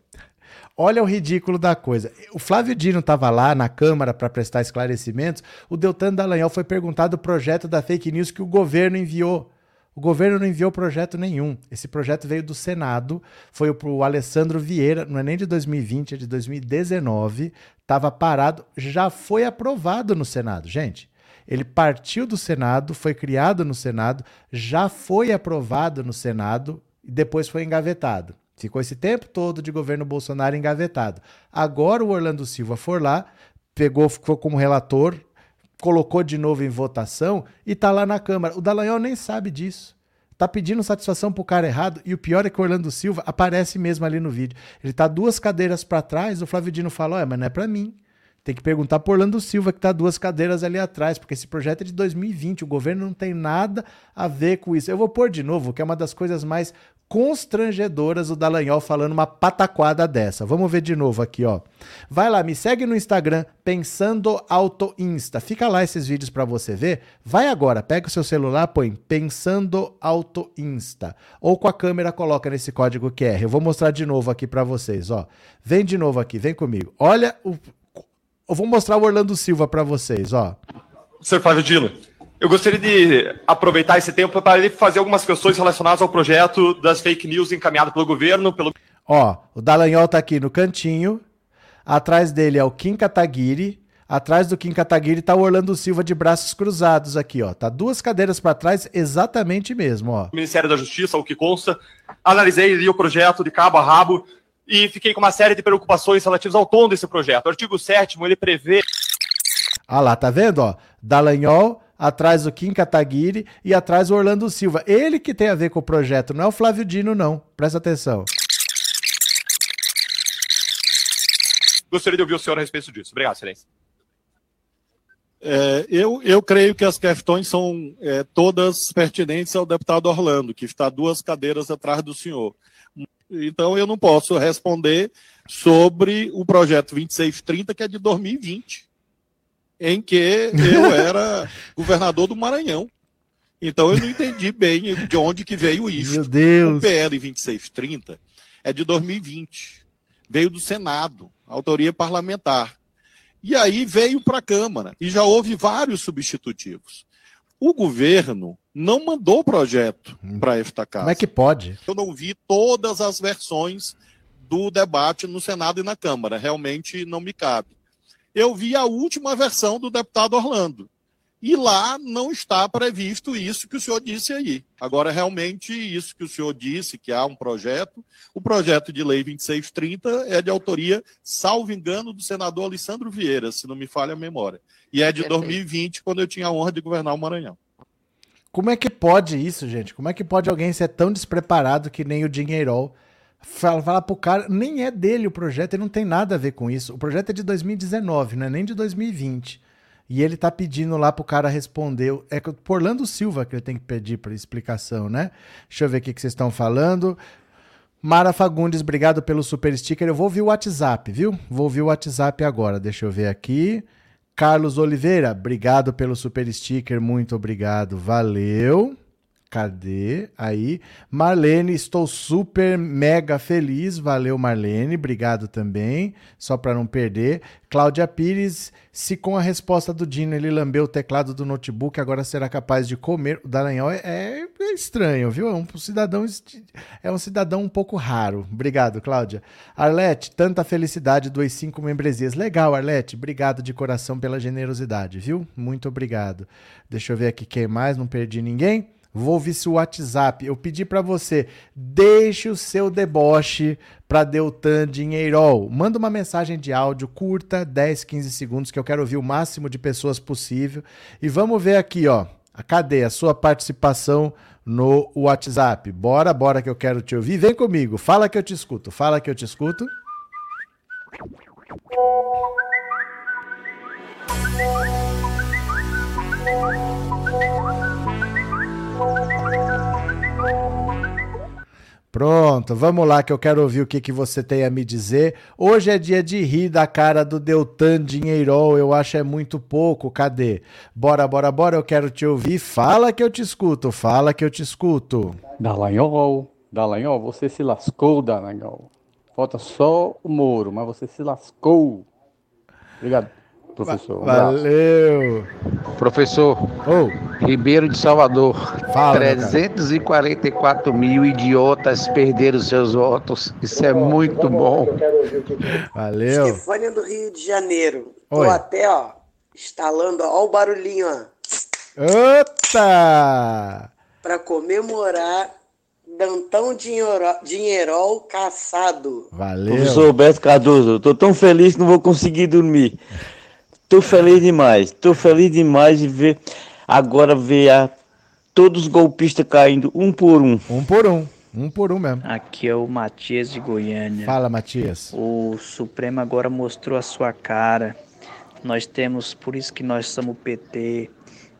Olha o ridículo da coisa. O Flávio Dino estava lá na Câmara para prestar esclarecimentos. O Deltan Dallagnol foi perguntado o projeto da fake news que o governo enviou. O governo não enviou projeto nenhum. Esse projeto veio do Senado, foi para o Alessandro Vieira, não é nem de 2020, é de 2019. Estava parado, já foi aprovado no Senado, gente. Ele partiu do Senado, foi criado no Senado, já foi aprovado no Senado e depois foi engavetado. Ficou esse tempo todo de governo Bolsonaro engavetado. Agora o Orlando Silva for lá, pegou, ficou como relator, colocou de novo em votação e tá lá na Câmara. O Dallagnol nem sabe disso. Tá pedindo satisfação pro cara errado e o pior é que o Orlando Silva aparece mesmo ali no vídeo. Ele tá duas cadeiras para trás, o Flávio Dino fala: "Olha, mas não é para mim". Tem que perguntar por Orlando Silva, que está duas cadeiras ali atrás, porque esse projeto é de 2020, o governo não tem nada a ver com isso. Eu vou pôr de novo, que é uma das coisas mais constrangedoras o Dallagnol falando uma pataquada dessa. Vamos ver de novo aqui, ó. Vai lá, me segue no Instagram, Pensando Auto Insta. Fica lá esses vídeos para você ver. Vai agora, pega o seu celular, põe Pensando Auto Insta. Ou com a câmera coloca nesse código QR. Eu vou mostrar de novo aqui para vocês, ó. Vem de novo aqui, vem comigo. Olha o eu vou mostrar o Orlando Silva para vocês, ó. Sr. Flávio Dino, eu gostaria de aproveitar esse tempo para fazer algumas questões relacionadas ao projeto das fake news encaminhado pelo governo, pelo... Ó, o Dallagnol tá aqui no cantinho, atrás dele é o Kim Kataguiri, atrás do Kim Kataguiri tá o Orlando Silva de braços cruzados aqui, ó. Tá duas cadeiras para trás, exatamente mesmo, ó. Ministério da Justiça, o que consta, analisei ali o projeto de cabo a rabo, e fiquei com uma série de preocupações relativas ao tom desse projeto. O artigo 7 ele prevê. Ah lá, tá vendo? Ó, Dallagnol, atrás o Kim Kataguiri e atrás o Orlando Silva. Ele que tem a ver com o projeto, não é o Flávio Dino, não. Presta atenção. Gostaria de ouvir o senhor a respeito disso. Obrigado, excelência. É, eu, eu creio que as questões são é, todas pertinentes ao deputado Orlando, que está duas cadeiras atrás do senhor. Então eu não posso responder sobre o projeto 2630, que é de 2020, em que eu era governador do Maranhão. Então eu não entendi bem de onde que veio isso. Meu Deus. O PL 2630 é de 2020. Veio do Senado, autoria parlamentar. E aí veio para a Câmara e já houve vários substitutivos. O governo não mandou o projeto para esta casa. Como é que pode? Eu não vi todas as versões do debate no Senado e na Câmara. Realmente não me cabe. Eu vi a última versão do deputado Orlando. E lá não está previsto isso que o senhor disse aí. Agora, realmente, isso que o senhor disse, que há um projeto, o projeto de lei 2630 é de autoria, salvo engano, do senador Alessandro Vieira, se não me falha a memória. E é de 2020, quando eu tinha a honra de governar o Maranhão. Como é que pode isso, gente? Como é que pode alguém ser tão despreparado que nem o Dinheirol? Fala, fala pro cara, nem é dele o projeto, ele não tem nada a ver com isso. O projeto é de 2019, não é nem de 2020. E ele tá pedindo lá pro cara responder. É por Orlando Silva que ele tem que pedir para explicação, né? Deixa eu ver o que, que vocês estão falando. Mara Fagundes, obrigado pelo super sticker. Eu vou ouvir o WhatsApp, viu? Vou ouvir o WhatsApp agora. Deixa eu ver aqui. Carlos Oliveira, obrigado pelo super sticker, muito obrigado, valeu. Cadê? Aí. Marlene, estou super mega feliz. Valeu, Marlene. Obrigado também. Só para não perder. Cláudia Pires, se com a resposta do Dino ele lambeu o teclado do notebook, agora será capaz de comer. O Dallagnol é, é, é estranho, viu? É um cidadão é um cidadão um pouco raro. Obrigado, Cláudia. Arlete, tanta felicidade, dois cinco membresias. Legal, Arlete. Obrigado de coração pela generosidade, viu? Muito obrigado. Deixa eu ver aqui quem mais, não perdi ninguém. Vou ouvir seu WhatsApp. Eu pedi para você, deixe o seu deboche para Deltan Dinheirol. Manda uma mensagem de áudio curta, 10, 15 segundos, que eu quero ouvir o máximo de pessoas possível. E vamos ver aqui, ó. Cadê a sua participação no WhatsApp? Bora, bora que eu quero te ouvir. Vem comigo, fala que eu te escuto. Fala que eu te escuto. Pronto, vamos lá que eu quero ouvir o que, que você tem a me dizer. Hoje é dia de rir da cara do Deltan Dinheirol, eu acho é muito pouco, cadê? Bora, bora, bora, eu quero te ouvir. Fala que eu te escuto, fala que eu te escuto. Dallagnol, Dallagnol, você se lascou, Dallagnol. Falta só o Moro, mas você se lascou. Obrigado professor. Um Valeu. Professor, oh. Ribeiro de Salvador. Fala, 344 mil idiotas perderam seus votos. Isso é muito bom. Valeu. Estefânia do Rio de Janeiro. Oi. Tô até, ó, instalando, ó, ó o barulhinho, ó. Opa! Para comemorar Dantão Dinheirol, Dinheirol caçado. Valeu. Professor Beto Cardoso, tô tão feliz que não vou conseguir dormir. Tô feliz demais, tô feliz demais de ver agora ver a, todos os golpistas caindo um por um. Um por um. Um por um mesmo. Aqui é o Matias de Goiânia. Fala, Matias. O Supremo agora mostrou a sua cara. Nós temos, por isso que nós somos PT.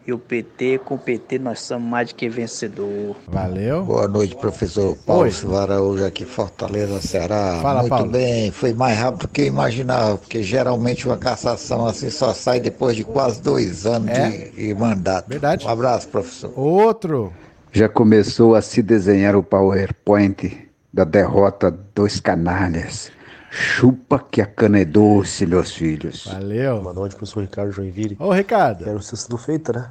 E o PT, com o PT, nós somos mais do que vencedor. Valeu. Boa noite, professor Paulo Silva Araújo aqui, Fortaleza, Ceará. Fala, Muito Paulo. bem, foi mais rápido do que eu imaginava, porque geralmente uma cassação assim só sai depois de quase dois anos É? de, de mandato. Verdade. Um abraço, professor. Outro. Já começou a se desenhar o PowerPoint da derrota dos canalhas. Chupa que a cana é doce, meus filhos. Valeu. Boa noite, professor Ricardo Joinville. Ô, Ricardo. Quero ser tudo feita, né?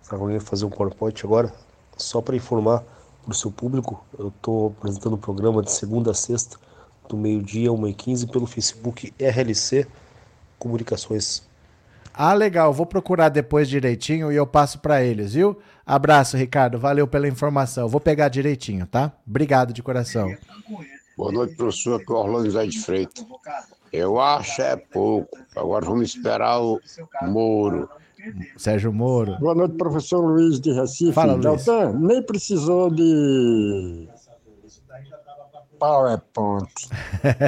Será que alguém vai fazer um PowerPoint agora? Só para informar para o seu público, eu estou apresentando o programa de segunda a sexta, do meio-dia, 1h15, pelo Facebook RLC Comunicações. Ah, legal. Vou procurar depois direitinho e eu passo para eles, viu? Abraço, Ricardo. Valeu pela informação. Vou pegar direitinho, tá? Obrigado de coração. Boa noite, professor. Aqui é o Orlando Zé de Freitas. Eu acho é pouco. Agora vamos esperar o Moro. Sérgio Moro. Boa noite, professor Luiz de Recife. Fala, Luiz. Deltan, nem precisou de PowerPoint.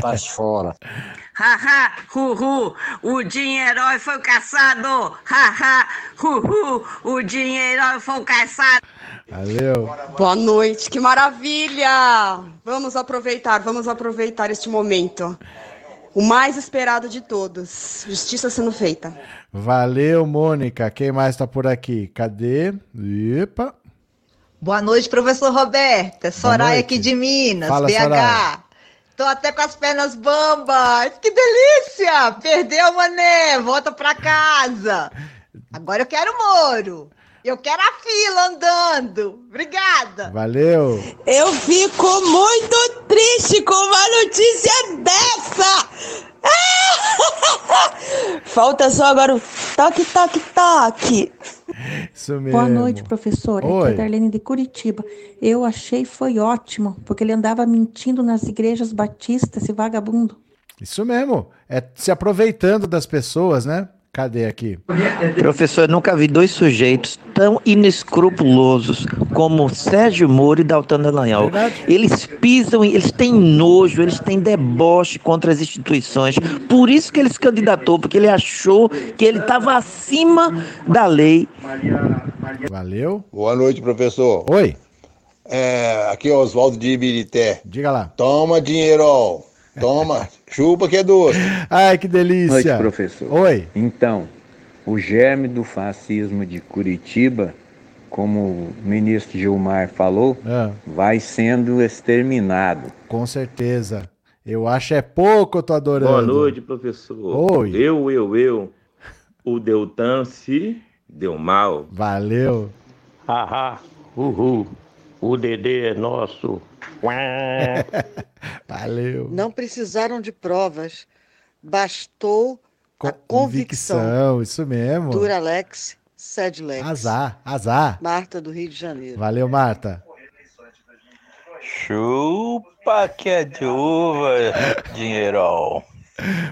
Tá fora. Haha, huhu, o dinheiro foi caçado. Haha, huhu, o dinheiro foi caçado. Valeu. Boa noite, que maravilha! Vamos aproveitar, vamos aproveitar este momento. O mais esperado de todos. Justiça sendo feita. Valeu, Mônica. Quem mais tá por aqui? Cadê? Epa. Boa noite, professor Roberta. Soraya noite. aqui de Minas, Fala, BH. Soraya. Tô até com as pernas bambas. Que delícia! Perdeu, mané. Volta pra casa. Agora eu quero Moro. Eu quero a fila andando. Obrigada. Valeu. Eu fico muito triste com uma notícia dessa! Falta só agora o toque, toque, toque. Isso mesmo. Boa noite, professor. Aqui Oi. é Darlene de Curitiba. Eu achei foi ótimo, porque ele andava mentindo nas igrejas batistas, esse vagabundo. Isso mesmo. É se aproveitando das pessoas, né? Cadê aqui? Professor, eu nunca vi dois sujeitos tão inescrupulosos como Sérgio Moro e Dalton Dallagnol. Eles pisam, eles têm nojo, eles têm deboche contra as instituições. Por isso que ele se candidatou, porque ele achou que ele estava acima da lei. Valeu. Boa noite, professor. Oi. É, aqui é o Oswaldo de Ibirité. Diga lá. Toma dinheiro. Toma. Chupa que é doce. Ai, que delícia. Noite, professor. Oi. Então, o germe do fascismo de Curitiba, como o ministro Gilmar falou, Ah. vai sendo exterminado. Com certeza. Eu acho é pouco, eu tô adorando. Boa noite, professor. Oi. Eu, eu, eu. O Deltan se deu mal. Valeu. Haha, uhul. O Dedê é nosso. Valeu. Não precisaram de provas, bastou a convicção. Convicção, isso mesmo. Duralex, Sedlex. Azar, azar. Marta do Rio de Janeiro. Valeu, Marta. Chupa que é de uva, dinheirão.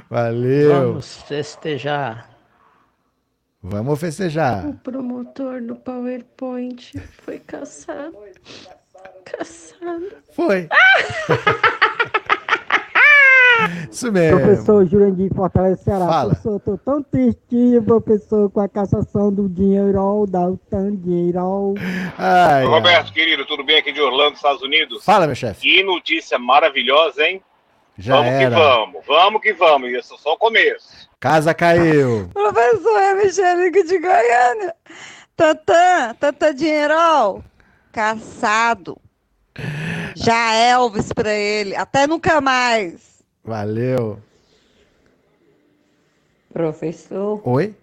Valeu. Vamos festejar. Vamos festejar. O promotor do PowerPoint foi caçado. Caçado. Foi. Isso mesmo. Professor Jurandir Fortaleza Ceará. Fala. Professor, tô tão tristinho, professor, com a cassação do dinheiro, da OTAN, dinheiro. Ai, ai. Roberto, querido, tudo bem aqui de Orlando, Estados Unidos? Fala, meu chefe. Que notícia maravilhosa, hein? Já vamos era. que vamos, vamos que vamos, isso é só o começo. Casa caiu. Professor, é Michelique de Goiânia. Tantã, Tantã Dinheirão, caçado. Já Elvis pra ele, até nunca mais. Valeu. Professor, Oi?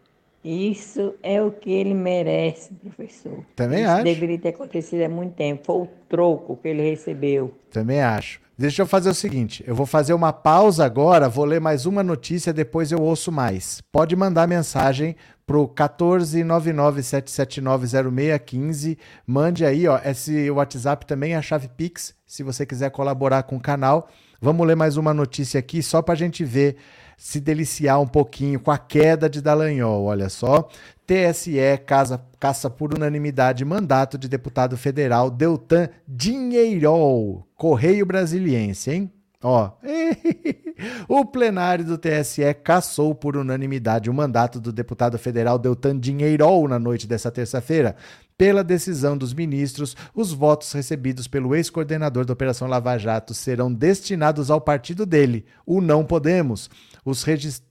isso é o que ele merece, professor. Também isso acho. deveria ter acontecido há muito tempo. Foi o troco que ele recebeu. Também acho. Deixa eu fazer o seguinte: eu vou fazer uma pausa agora, vou ler mais uma notícia, depois eu ouço mais. Pode mandar mensagem pro 14997790615. Mande aí, ó. Esse WhatsApp também é a chave Pix, se você quiser colaborar com o canal. Vamos ler mais uma notícia aqui, só pra gente ver se deliciar um pouquinho com a queda de Dallagnol, olha só. TSE casa, caça por unanimidade mandato de deputado federal Deltan Dinheirol, Correio Brasiliense, hein? Ó, o plenário do TSE cassou por unanimidade o mandato do deputado federal Deltan Dinheirol na noite dessa terça-feira. Pela decisão dos ministros, os votos recebidos pelo ex-coordenador da Operação Lava Jato serão destinados ao partido dele, o Não Podemos. Os,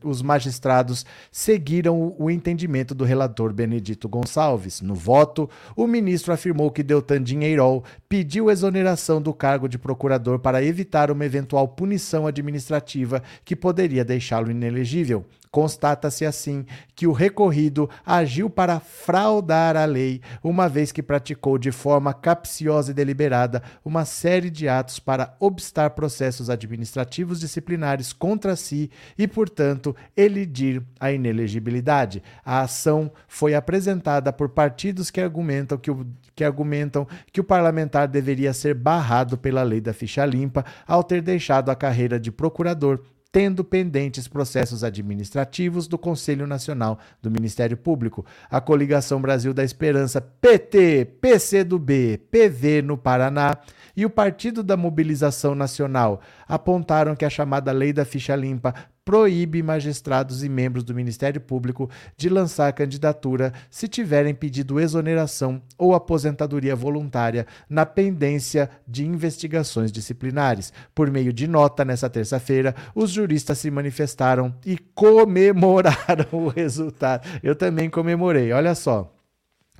os, magistrados seguiram o entendimento do relator Benedito Gonçalves. No voto, o ministro afirmou que Deltan Dinheirol pediu exoneração do cargo de procurador para evitar uma eventual punição administrativa que poderia deixá-lo inelegível. Constata-se assim que o recorrido agiu para fraudar a lei, uma vez que praticou de forma capciosa e deliberada uma série de atos para obstar processos administrativos disciplinares contra si e, portanto, elidir a inelegibilidade. A ação foi apresentada por partidos que argumentam que o que argumentam que o parlamentar deveria ser barrado pela lei da ficha limpa ao ter deixado a carreira de procurador tendo pendentes processos administrativos do Conselho Nacional do Ministério Público. A Coligação Brasil da Esperança, PT, PCdoB, PV no Paraná e o Partido da Mobilização Nacional apontaram que a chamada Lei da Ficha Limpa proíbe magistrados e membros do Ministério Público de lançar candidatura se tiverem pedido exoneração ou aposentadoria voluntária na pendência de investigações disciplinares. Por meio de nota, nessa terça-feira, os juristas se manifestaram e comemoraram o resultado. Eu também comemorei, olha só.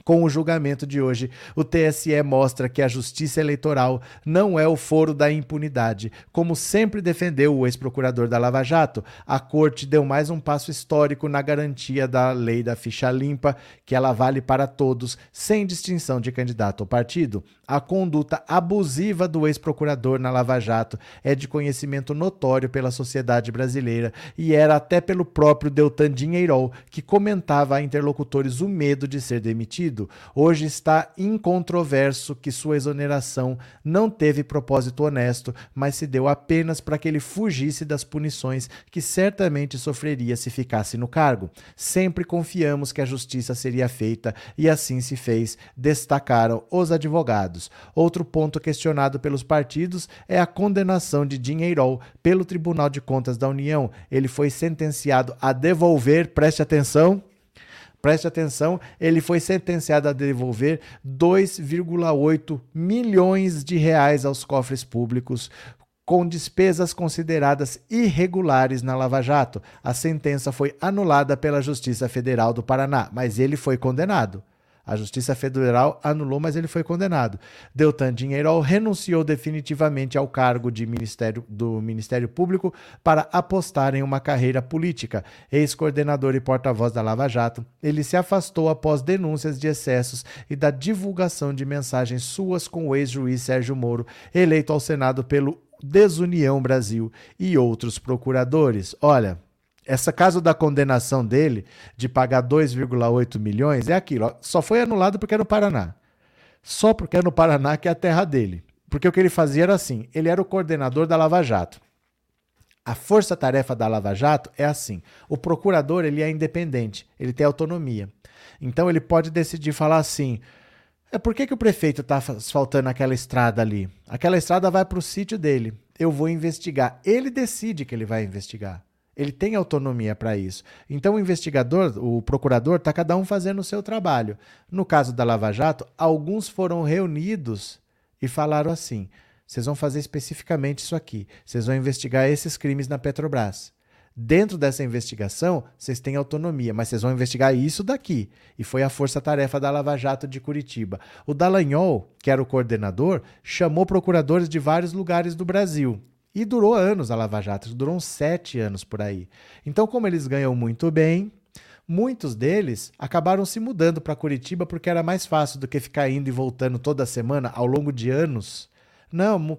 Com o julgamento de hoje, o TSE mostra que a justiça eleitoral não é o foro da impunidade, como sempre defendeu o ex-procurador da Lava Jato. A corte deu mais um passo histórico na garantia da lei da ficha limpa, que ela vale para todos, sem distinção de candidato ou partido. A conduta abusiva do ex-procurador na Lava Jato é de conhecimento notório pela sociedade brasileira e era até pelo próprio Deltan Dinheirol, que comentava a interlocutores o medo de ser demitido hoje está incontroverso que sua exoneração não teve propósito honesto, mas se deu apenas para que ele fugisse das punições que certamente sofreria se ficasse no cargo. Sempre confiamos que a justiça seria feita e assim se fez, destacaram os advogados. Outro ponto questionado pelos partidos é a condenação de Dinheirol pelo Tribunal de Contas da União. Ele foi sentenciado a devolver, preste atenção, Preste atenção, ele foi sentenciado a devolver 2,8 milhões de reais aos cofres públicos com despesas consideradas irregulares na Lava Jato. A sentença foi anulada pela Justiça Federal do Paraná, mas ele foi condenado. A Justiça Federal anulou, mas ele foi condenado. Deltan Dinheirol renunciou definitivamente ao cargo de ministério, do Ministério Público para apostar em uma carreira política. Ex-coordenador e porta-voz da Lava Jato, ele se afastou após denúncias de excessos e da divulgação de mensagens suas com o ex-juiz Sérgio Moro, eleito ao Senado pelo Desunião Brasil e outros procuradores. Olha, essa caso da condenação dele de pagar 2,8 milhões é aquilo. Só foi anulado porque é no Paraná. Só porque é no Paraná que é a terra dele. Porque o que ele fazia era assim: ele era o coordenador da Lava Jato. A força-tarefa da Lava Jato é assim: o procurador ele é independente, ele tem autonomia. Então ele pode decidir falar assim: é por que, que o prefeito está asfaltando aquela estrada ali? Aquela estrada vai para o sítio dele. Eu vou investigar. Ele decide que ele vai investigar. Ele tem autonomia para isso. Então, o investigador, o procurador, está cada um fazendo o seu trabalho. No caso da Lava Jato, alguns foram reunidos e falaram assim: vocês vão fazer especificamente isso aqui. Vocês vão investigar esses crimes na Petrobras. Dentro dessa investigação, vocês têm autonomia, mas vocês vão investigar isso daqui. E foi a força-tarefa da Lava Jato de Curitiba. O Dallagnol, que era o coordenador, chamou procuradores de vários lugares do Brasil. E durou anos a Lava Jato, durou uns sete anos por aí. Então, como eles ganham muito bem, muitos deles acabaram se mudando para Curitiba porque era mais fácil do que ficar indo e voltando toda semana ao longo de anos. Não,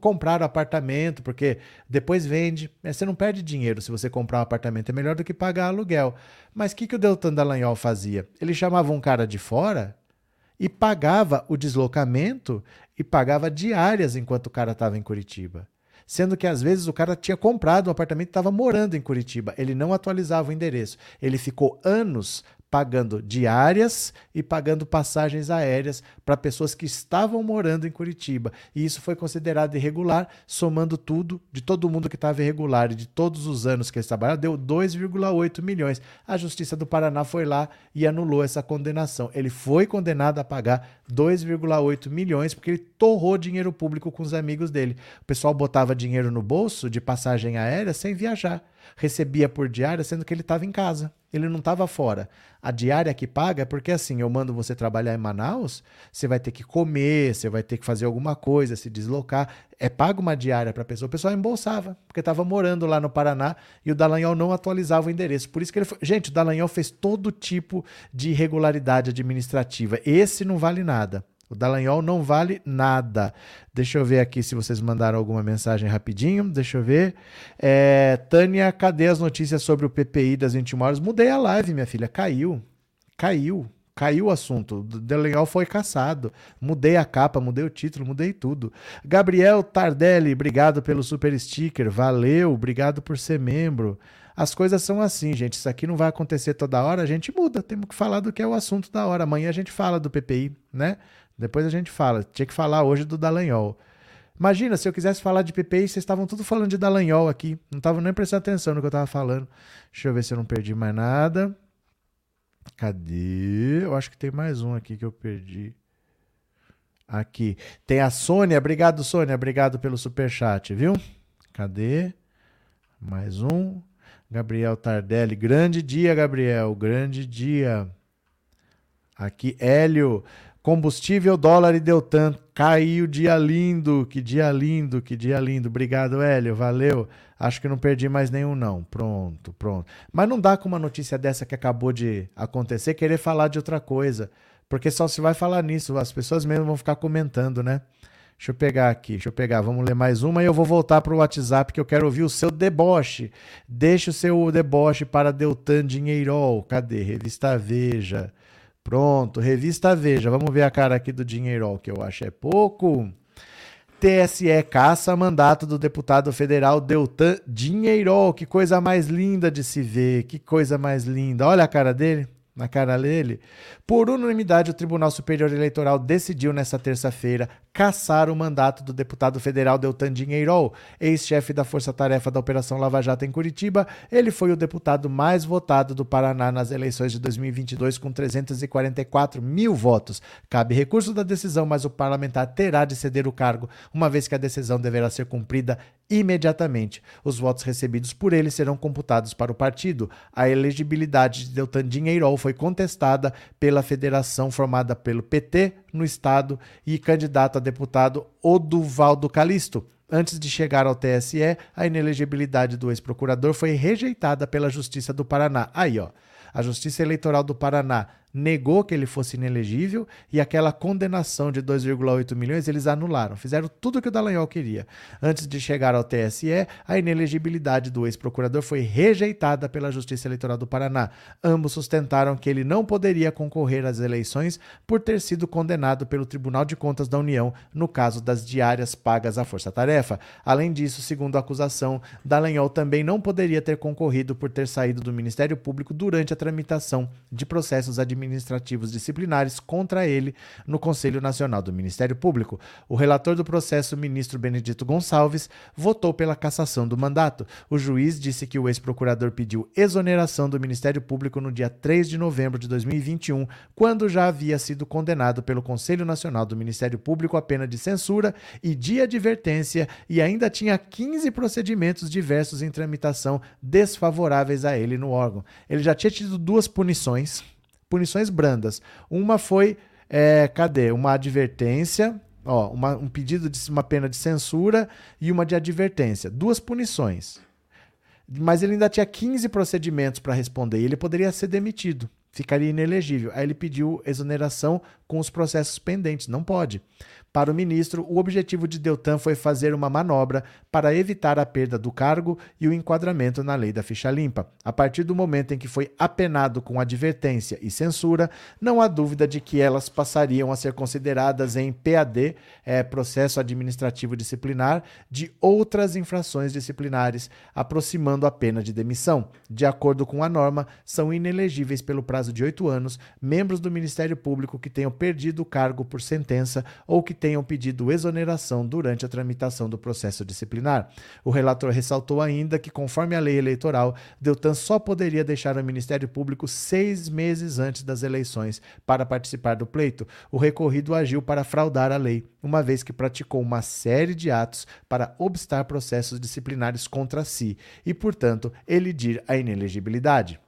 compraram apartamento, porque depois vende. Né, você não perde dinheiro se você comprar um apartamento, é melhor do que pagar aluguel. Mas o que, que o Deltan Dallagnol fazia? Ele chamava um cara de fora e pagava o deslocamento e pagava diárias enquanto o cara estava em Curitiba. Sendo que às vezes o cara tinha comprado um apartamento e estava morando em Curitiba. Ele não atualizava o endereço. Ele ficou anos pagando diárias e pagando passagens aéreas para pessoas que estavam morando em Curitiba. E isso foi considerado irregular, somando tudo de todo mundo que estava irregular e de todos os anos que eles trabalharam, deu 2,8 milhões. A Justiça do Paraná foi lá e anulou essa condenação. Ele foi condenado a pagar 2,8 milhões porque ele torrou dinheiro público com os amigos dele. O pessoal botava dinheiro no bolso de passagem aérea sem viajar recebia por diária, sendo que ele estava em casa. Ele não estava fora. A diária que paga é porque assim, eu mando você trabalhar em Manaus, você vai ter que comer, você vai ter que fazer alguma coisa, se deslocar. É pago uma diária para a pessoa. O pessoal embolsava, porque estava morando lá no Paraná e o Dallagnol não atualizava o endereço. Por isso que ele foi... Gente, o Dallagnol fez todo tipo de irregularidade administrativa. Esse não vale nada. O Dallagnol não vale nada. Deixa eu ver aqui se vocês mandaram alguma mensagem rapidinho. Deixa eu ver. É, Tânia, cadê as notícias sobre o PPI das 21 horas? Mudei a live, minha filha. Caiu. Caiu. Caiu o assunto. O foi caçado. Mudei a capa, mudei o título, mudei tudo. Gabriel Tardelli, obrigado pelo super sticker. Valeu, obrigado por ser membro. As coisas são assim, gente. Isso aqui não vai acontecer toda hora, a gente muda. Temos que falar do que é o assunto da hora. Amanhã a gente fala do PPI, né? Depois a gente fala. Tinha que falar hoje do Dallagnol. Imagina, se eu quisesse falar de PPI, vocês estavam tudo falando de Dallagnol aqui. Não estavam nem prestando atenção no que eu estava falando. Deixa eu ver se eu não perdi mais nada. Cadê? Eu acho que tem mais um aqui que eu perdi. Aqui. Tem a Sônia. Obrigado, Sônia. Obrigado pelo superchat, viu? Cadê? Mais um. Gabriel Tardelli. Grande dia, Gabriel. Grande dia. Aqui, Hélio. Combustível, dólar e Deltan. Caiu, dia lindo. Que dia lindo, que dia lindo. Obrigado, Hélio. Valeu. Acho que não perdi mais nenhum, não. Pronto, pronto. Mas não dá com uma notícia dessa que acabou de acontecer querer falar de outra coisa. Porque só se vai falar nisso. As pessoas mesmo vão ficar comentando, né? Deixa eu pegar aqui, deixa eu pegar. Vamos ler mais uma e eu vou voltar para o WhatsApp que eu quero ouvir o seu deboche. Deixa o seu deboche para Deltan Dinheirol. Cadê? Revista Veja. Pronto, revista Veja. Vamos ver a cara aqui do Dinheirol, que eu acho é pouco. TSE caça mandato do deputado federal Deltan Dinheirol. Que coisa mais linda de se ver, que coisa mais linda. Olha a cara dele, na cara dele. Por unanimidade, o Tribunal Superior Eleitoral decidiu nesta terça-feira caçar o mandato do deputado federal Deltan Dinheirol, ex-chefe da Força Tarefa da Operação Lava Jato em Curitiba. Ele foi o deputado mais votado do Paraná nas eleições de 2022, com 344 mil votos. Cabe recurso da decisão, mas o parlamentar terá de ceder o cargo, uma vez que a decisão deverá ser cumprida imediatamente. Os votos recebidos por ele serão computados para o partido. A elegibilidade de Deltan Dinheirol foi contestada pela federação formada pelo PT no estado e candidato a deputado Oduvaldo Calisto. Antes de chegar ao TSE, a inelegibilidade do ex-procurador foi rejeitada pela Justiça do Paraná. Aí, ó. A Justiça Eleitoral do Paraná negou que ele fosse inelegível e aquela condenação de 2,8 milhões eles anularam. Fizeram tudo o que o Dallagnol queria. Antes de chegar ao TSE, a inelegibilidade do ex-procurador foi rejeitada pela Justiça Eleitoral do Paraná. Ambos sustentaram que ele não poderia concorrer às eleições por ter sido condenado pelo Tribunal de Contas da União no caso das diárias pagas à força-tarefa. Além disso, segundo a acusação, Dallagnol também não poderia ter concorrido por ter saído do Ministério Público durante a tramitação de processos administrativos administrativos disciplinares contra ele no Conselho Nacional do Ministério Público. O relator do processo, ministro Benedito Gonçalves, votou pela cassação do mandato. O juiz disse que o ex-procurador pediu exoneração do Ministério Público no dia 3 de novembro de 2021, quando já havia sido condenado pelo Conselho Nacional do Ministério Público a pena de censura e de advertência e ainda tinha 15 procedimentos diversos em tramitação desfavoráveis a ele no órgão. Ele já tinha tido duas punições punições brandas. Uma foi, é, cadê? Uma advertência, ó, uma, um pedido de uma pena de censura e uma de advertência. Duas punições. Mas ele ainda tinha 15 procedimentos para responder e ele poderia ser demitido. Ficaria inelegível. Aí ele pediu exoneração com os processos pendentes. Não pode. Para o ministro, o objetivo de Deltan foi fazer uma manobra para evitar a perda do cargo e o enquadramento na lei da ficha limpa. A partir do momento em que foi apenado com advertência e censura, não há dúvida de que elas passariam a ser consideradas em PAD, é, processo administrativo disciplinar, de outras infrações disciplinares, aproximando a pena de demissão. De acordo com a norma, são inelegíveis pelo prazo de oito anos membros do Ministério Público que tenham perdido o cargo por sentença ou que tenham pedido exoneração durante a tramitação do processo disciplinar. O relator ressaltou ainda que, conforme a lei eleitoral, Deltan só poderia deixar o Ministério Público seis meses antes das eleições para participar do pleito. O recorrido agiu para fraudar a lei, uma vez que praticou uma série de atos para obstar processos disciplinares contra si e, portanto, elidir a inelegibilidade.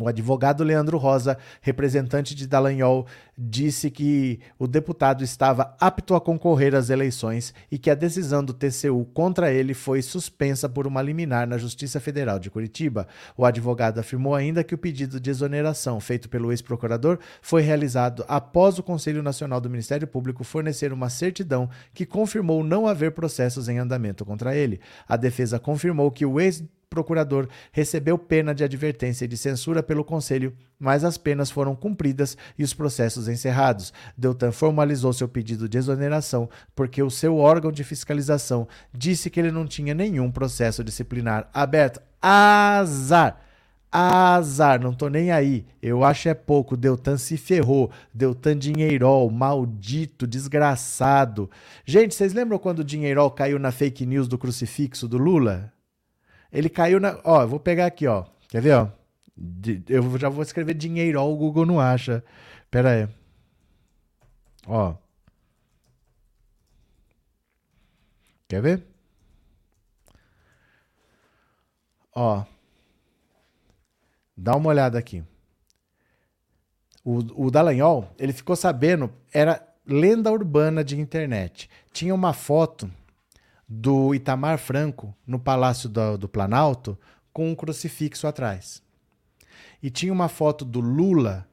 O advogado Leandro Rosa, representante de Dallagnol, disse que o deputado estava apto a concorrer às eleições e que a decisão do TCU contra ele foi suspensa por uma liminar na Justiça Federal de Curitiba. O advogado afirmou ainda que o pedido de exoneração feito pelo ex-procurador foi realizado após o Conselho Nacional do Ministério Público fornecer uma certidão que confirmou não haver processos em andamento contra ele. A defesa confirmou que o ex procurador recebeu pena de advertência e de censura pelo Conselho, mas as penas foram cumpridas e os processos encerrados. Deltan formalizou seu pedido de exoneração porque o seu órgão de fiscalização disse que ele não tinha nenhum processo disciplinar aberto. Azar! Azar, não tô nem aí. Eu acho é pouco. Deltan se ferrou. Deltan Dinheirol, maldito, desgraçado. Gente, vocês lembram quando o Dinheirol caiu na fake news do crucifixo do Lula? Ele caiu na. Ó, eu vou pegar aqui, ó. Quer ver, ó? Eu já vou escrever dinheiro, ó, o Google não acha. Pera aí. Ó. Quer ver? Ó. Dá uma olhada aqui. O, o Dallagnol, ele ficou sabendo, era lenda urbana de internet. Tinha uma foto do Itamar Franco no Palácio do, do Planalto com um crucifixo atrás. E tinha uma foto do Lula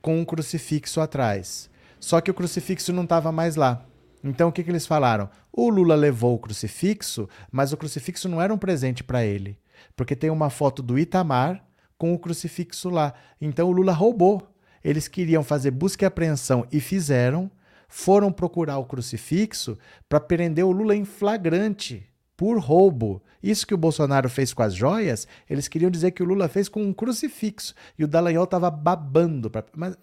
com um crucifixo atrás. Só que o crucifixo não estava mais lá. Então o que, que eles falaram? O Lula levou o crucifixo, mas o crucifixo não era um presente para ele. Porque tem uma foto do Itamar com o crucifixo lá. Então o Lula roubou. Eles queriam fazer busca e apreensão e fizeram foram procurar o crucifixo para prender o Lula em flagrante por roubo. Isso que o Bolsonaro fez com as joias, eles queriam dizer que o Lula fez com um crucifixo e o Dallagnol estava babando. Pra... Mas,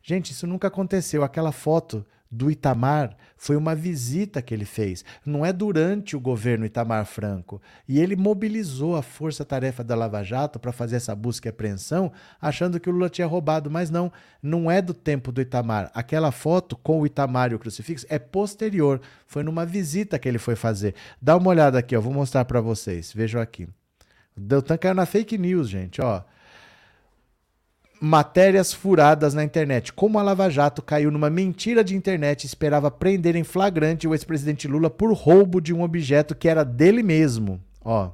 gente, isso nunca aconteceu. Aquela foto do Itamar foi uma visita que ele fez, não é durante o governo Itamar Franco. E ele mobilizou a força-tarefa da Lava Jato para fazer essa busca e apreensão, achando que o Lula tinha roubado, mas não, não é do tempo do Itamar. Aquela foto com o Itamar e o crucifixo é posterior, foi numa visita que ele foi fazer. Dá uma olhada aqui, ó, vou mostrar para vocês. Vejam aqui. Deltan caiu na fake news, gente, ó matérias furadas na internet. Como a Lava Jato caiu numa mentira de internet e esperava prender em flagrante o ex-presidente Lula por roubo de um objeto que era dele mesmo. Ó.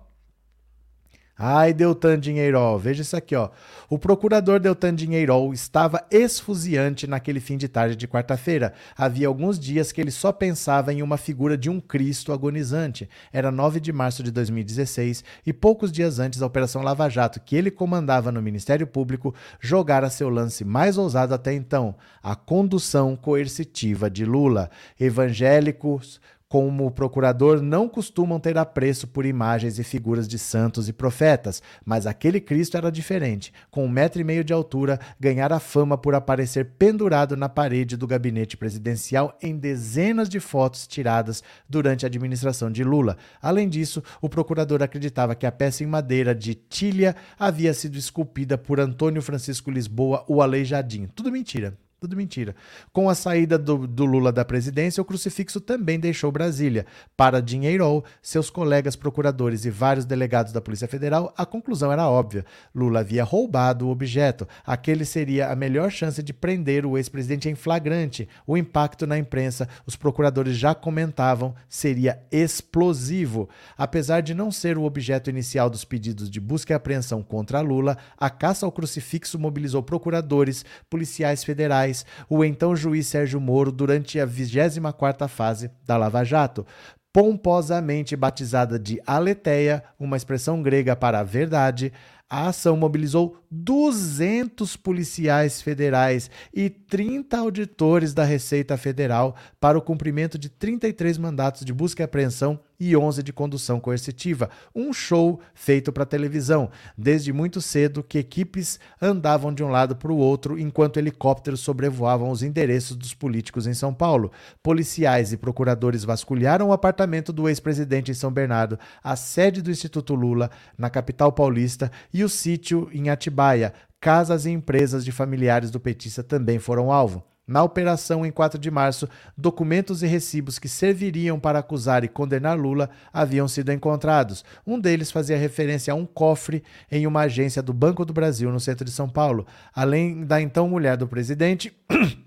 Ai, Deltan Dinheirol, veja isso aqui, ó. O procurador Deltan Dinheirol estava esfuziante naquele fim de tarde de quarta-feira. Havia alguns dias que ele só pensava em uma figura de um Cristo agonizante. Era 9 de março de 2016 e poucos dias antes da Operação Lava Jato, que ele comandava no Ministério Público, jogara seu lance mais ousado até então, a condução coercitiva de Lula. Evangélicos como procurador, não costumam ter apreço por imagens e figuras de santos e profetas, mas aquele Cristo era diferente. Com um metro e meio de altura, ganhara fama por aparecer pendurado na parede do gabinete presidencial em dezenas de fotos tiradas durante a administração de Lula. Além disso, o procurador acreditava que a peça em madeira de tilha havia sido esculpida por Antônio Francisco Lisboa, o Aleijadinho. Tudo mentira. Tudo mentira. Com a saída do, do, Lula da presidência, o crucifixo também deixou Brasília. Para Dinheiro, seus colegas procuradores e vários delegados da Polícia Federal, a conclusão era óbvia. Lula havia roubado o objeto. Aquele seria a melhor chance de prender o ex-presidente em flagrante. O impacto na imprensa, os procuradores já comentavam, seria explosivo. Apesar de não ser o objeto inicial dos pedidos de busca e apreensão contra Lula, a caça ao crucifixo mobilizou procuradores, policiais federais federais o então juiz Sérgio Moro durante a 24ª fase da Lava Jato, pomposamente batizada de aletheia, uma expressão grega para verdade, a ação mobilizou 200 policiais federais e 30 auditores da Receita Federal para o cumprimento de 33 mandatos de busca e apreensão e 11 de condução coercitiva. Um show feito para televisão. Desde muito cedo que equipes andavam de um lado para o outro enquanto helicópteros sobrevoavam os endereços dos políticos em São Paulo. Policiais e procuradores vasculharam o apartamento do ex-presidente em São Bernardo, a sede do Instituto Lula, na capital paulista, e o sítio em Atibaia. Casas e empresas de familiares do petista também foram alvo. Na operação em 4 de março, documentos e recibos que serviriam para acusar e condenar Lula haviam sido encontrados. Um deles fazia referência a um cofre em uma agência do Banco do Brasil, no centro de São Paulo. Além da então mulher do presidente.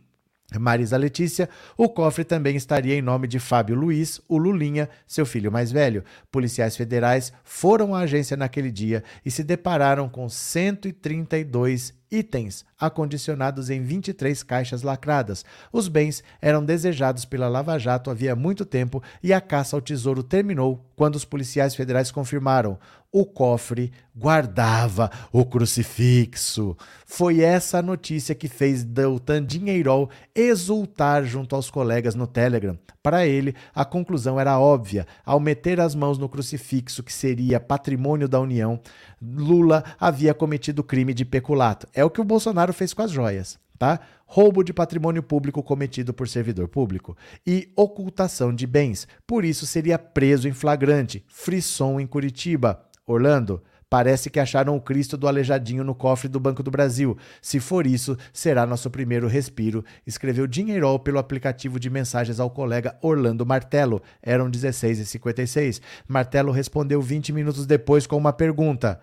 Marisa Letícia, o cofre também estaria em nome de Fábio Luiz, o Lulinha, seu filho mais velho. Policiais federais foram à agência naquele dia e se depararam com 132 itens acondicionados em 23 caixas lacradas. Os bens eram desejados pela Lava Jato havia muito tempo e a caça ao tesouro terminou quando os policiais federais confirmaram: o cofre guardava o crucifixo. Foi essa notícia que fez Deltan Dinheirol exultar junto aos colegas no Telegram. Para ele, a conclusão era óbvia. Ao meter as mãos no crucifixo, que seria patrimônio da União, Lula havia cometido crime de peculato. É o que o Bolsonaro fez com as joias. Tá? Roubo de patrimônio público cometido por servidor público e ocultação de bens. Por isso seria preso em flagrante. Frisson em Curitiba. Orlando, Parece que acharam o Cristo do Aleijadinho no cofre do Banco do Brasil. Se for isso, será nosso primeiro respiro, escreveu Dinheirol pelo aplicativo de mensagens ao colega Orlando Martelo. Eram 16h56. Martelo respondeu 20 minutos depois com uma pergunta: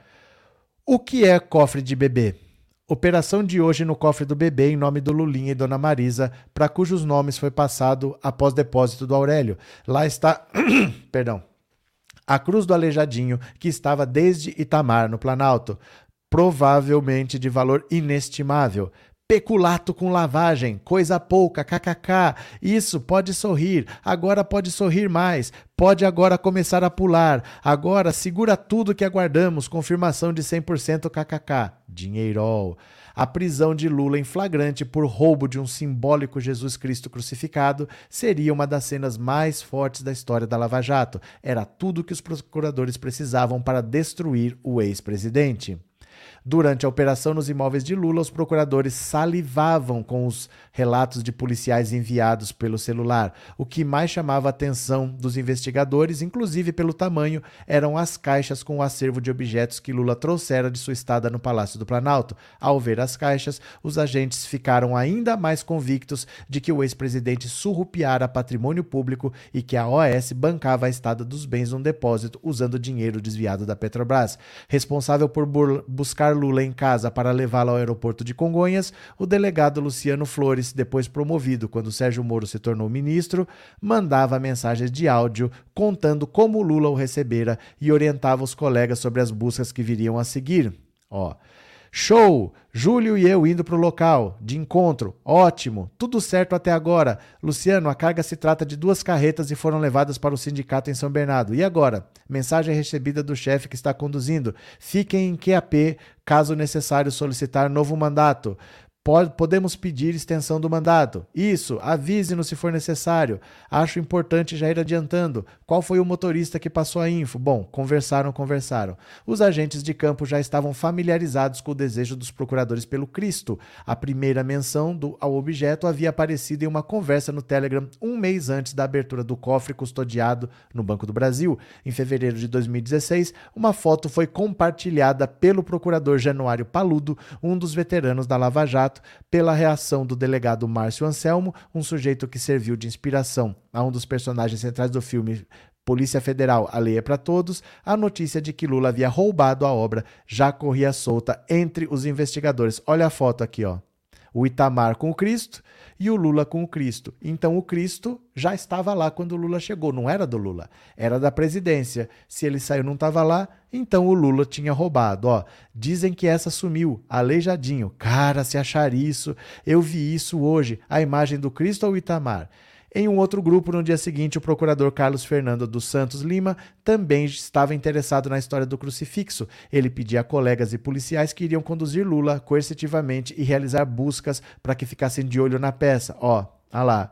O que é cofre de bebê? Operação de hoje no cofre do bebê em nome do Lulinha e Dona Marisa, para cujos nomes foi passado após depósito do Aurélio. Lá está. Perdão a cruz do Aleijadinho, que estava desde Itamar, no Planalto, provavelmente de valor inestimável. Peculato com lavagem, coisa pouca, kkk. Isso, pode sorrir, agora pode sorrir mais, pode agora começar a pular. Agora segura tudo que aguardamos, confirmação de 100% kkk. Dinheirol a prisão de Lula em flagrante por roubo de um simbólico Jesus Cristo crucificado seria uma das cenas mais fortes da história da Lava Jato. Era tudo que os procuradores precisavam para destruir o ex-presidente. Durante a operação nos imóveis de Lula, os procuradores salivavam com os relatos de policiais enviados pelo celular. O que mais chamava a atenção dos investigadores, inclusive pelo tamanho, eram as caixas com o acervo de objetos que Lula trouxera de sua estada no Palácio do Planalto. Ao ver as caixas, os agentes ficaram ainda mais convictos de que o ex-presidente surrupiara patrimônio público e que a OAS bancava a estada dos bens num depósito usando dinheiro desviado da Petrobras. Responsável por buscar Lula em casa para levá-lo ao aeroporto de Congonhas, o delegado Luciano Flores, depois promovido quando Sérgio Moro se tornou ministro, mandava mensagens de áudio contando como Lula o recebera e orientava os colegas sobre as buscas que viriam a seguir. Ó, Show! Júlio e eu indo para o local de encontro. Ótimo! Tudo certo até agora. Luciano, a carga se trata de duas carretas e foram levadas para o sindicato em São Bernardo. E agora? Mensagem recebida do chefe que está conduzindo. Fiquem em QAP caso necessário solicitar novo mandato podemos pedir extensão do mandato. Isso, avise-nos se for necessário. Acho importante já ir adiantando. Qual foi o motorista que passou a info? Bom, conversaram, conversaram. Os agentes de campo já estavam familiarizados com o desejo dos procuradores pelo Cristo. A primeira menção do, ao objeto havia aparecido em uma conversa no Telegram um mês antes da abertura do cofre custodiado no Banco do Brasil. Em fevereiro de 2016, uma foto foi compartilhada pelo procurador Januário Paludo, um dos veteranos da Lava Jato pela reação do delegado Márcio Anselmo, um sujeito que serviu de inspiração a um dos personagens centrais do filme Polícia Federal, a lei é para todos, a notícia de que Lula havia roubado a obra já corria solta entre os investigadores. Olha a foto aqui, ó. O Itamar com o Cristo e o Lula com o Cristo. Então o Cristo já estava lá quando o Lula chegou, não era do Lula, era da presidência. Se ele saiu não estava lá, então o Lula tinha roubado. Ó, dizem que essa sumiu, aleijadinho. Cara, se achar isso, eu vi isso hoje, a imagem do Cristo ou Itamar. Em um outro grupo, no dia seguinte, o procurador Carlos Fernando dos Santos Lima também estava interessado na história do crucifixo. Ele pedia a colegas e policiais que iriam conduzir Lula coercitivamente e realizar buscas para que ficassem de olho na peça. Ó, ah lá.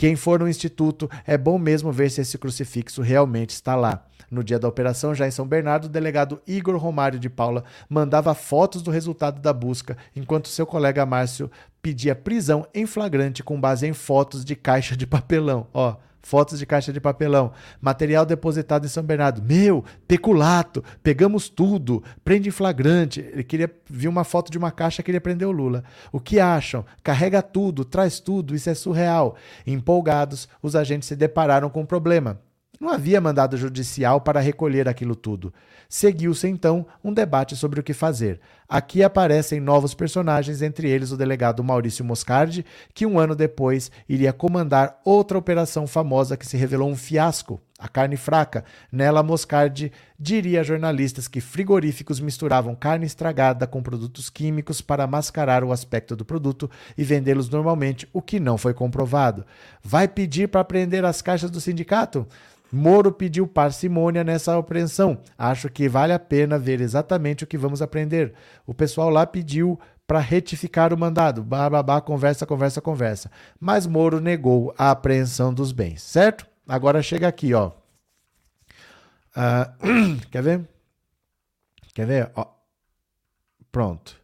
Quem for no instituto, é bom mesmo ver se esse crucifixo realmente está lá. No dia da operação, já em São Bernardo, o delegado Igor Romário de Paula mandava fotos do resultado da busca, enquanto seu colega Márcio pedia prisão em flagrante com base em fotos de caixa de papelão. Ó, fotos de caixa de papelão, material depositado em São Bernardo. Meu, peculato, pegamos tudo, prende em flagrante. Ele queria ver uma foto de uma caixa, queria prender o Lula. O que acham? Carrega tudo, traz tudo, isso é surreal. Empolgados, os agentes se depararam com um problema. Não havia mandado judicial para recolher aquilo tudo. Seguiu-se então um debate sobre o que fazer. Aqui aparecem novos personagens, entre eles o delegado Maurício Moscardi, que um ano depois iria comandar outra operação famosa que se revelou um fiasco, a carne fraca. Nela, Moscardi diria a jornalistas que frigoríficos misturavam carne estragada com produtos químicos para mascarar o aspecto do produto e vendê-los normalmente, o que não foi comprovado. Vai pedir para prender as caixas do sindicato? Moro pediu parcimônia nessa apreensão. Acho que vale a pena ver exatamente o que vamos aprender. O pessoal lá pediu para retificar o mandado. Bababá, conversa, conversa, conversa. Mas Moro negou a apreensão dos bens, certo? Agora chega aqui, ó. Uh, quer ver? Quer ver? Ó. Pronto.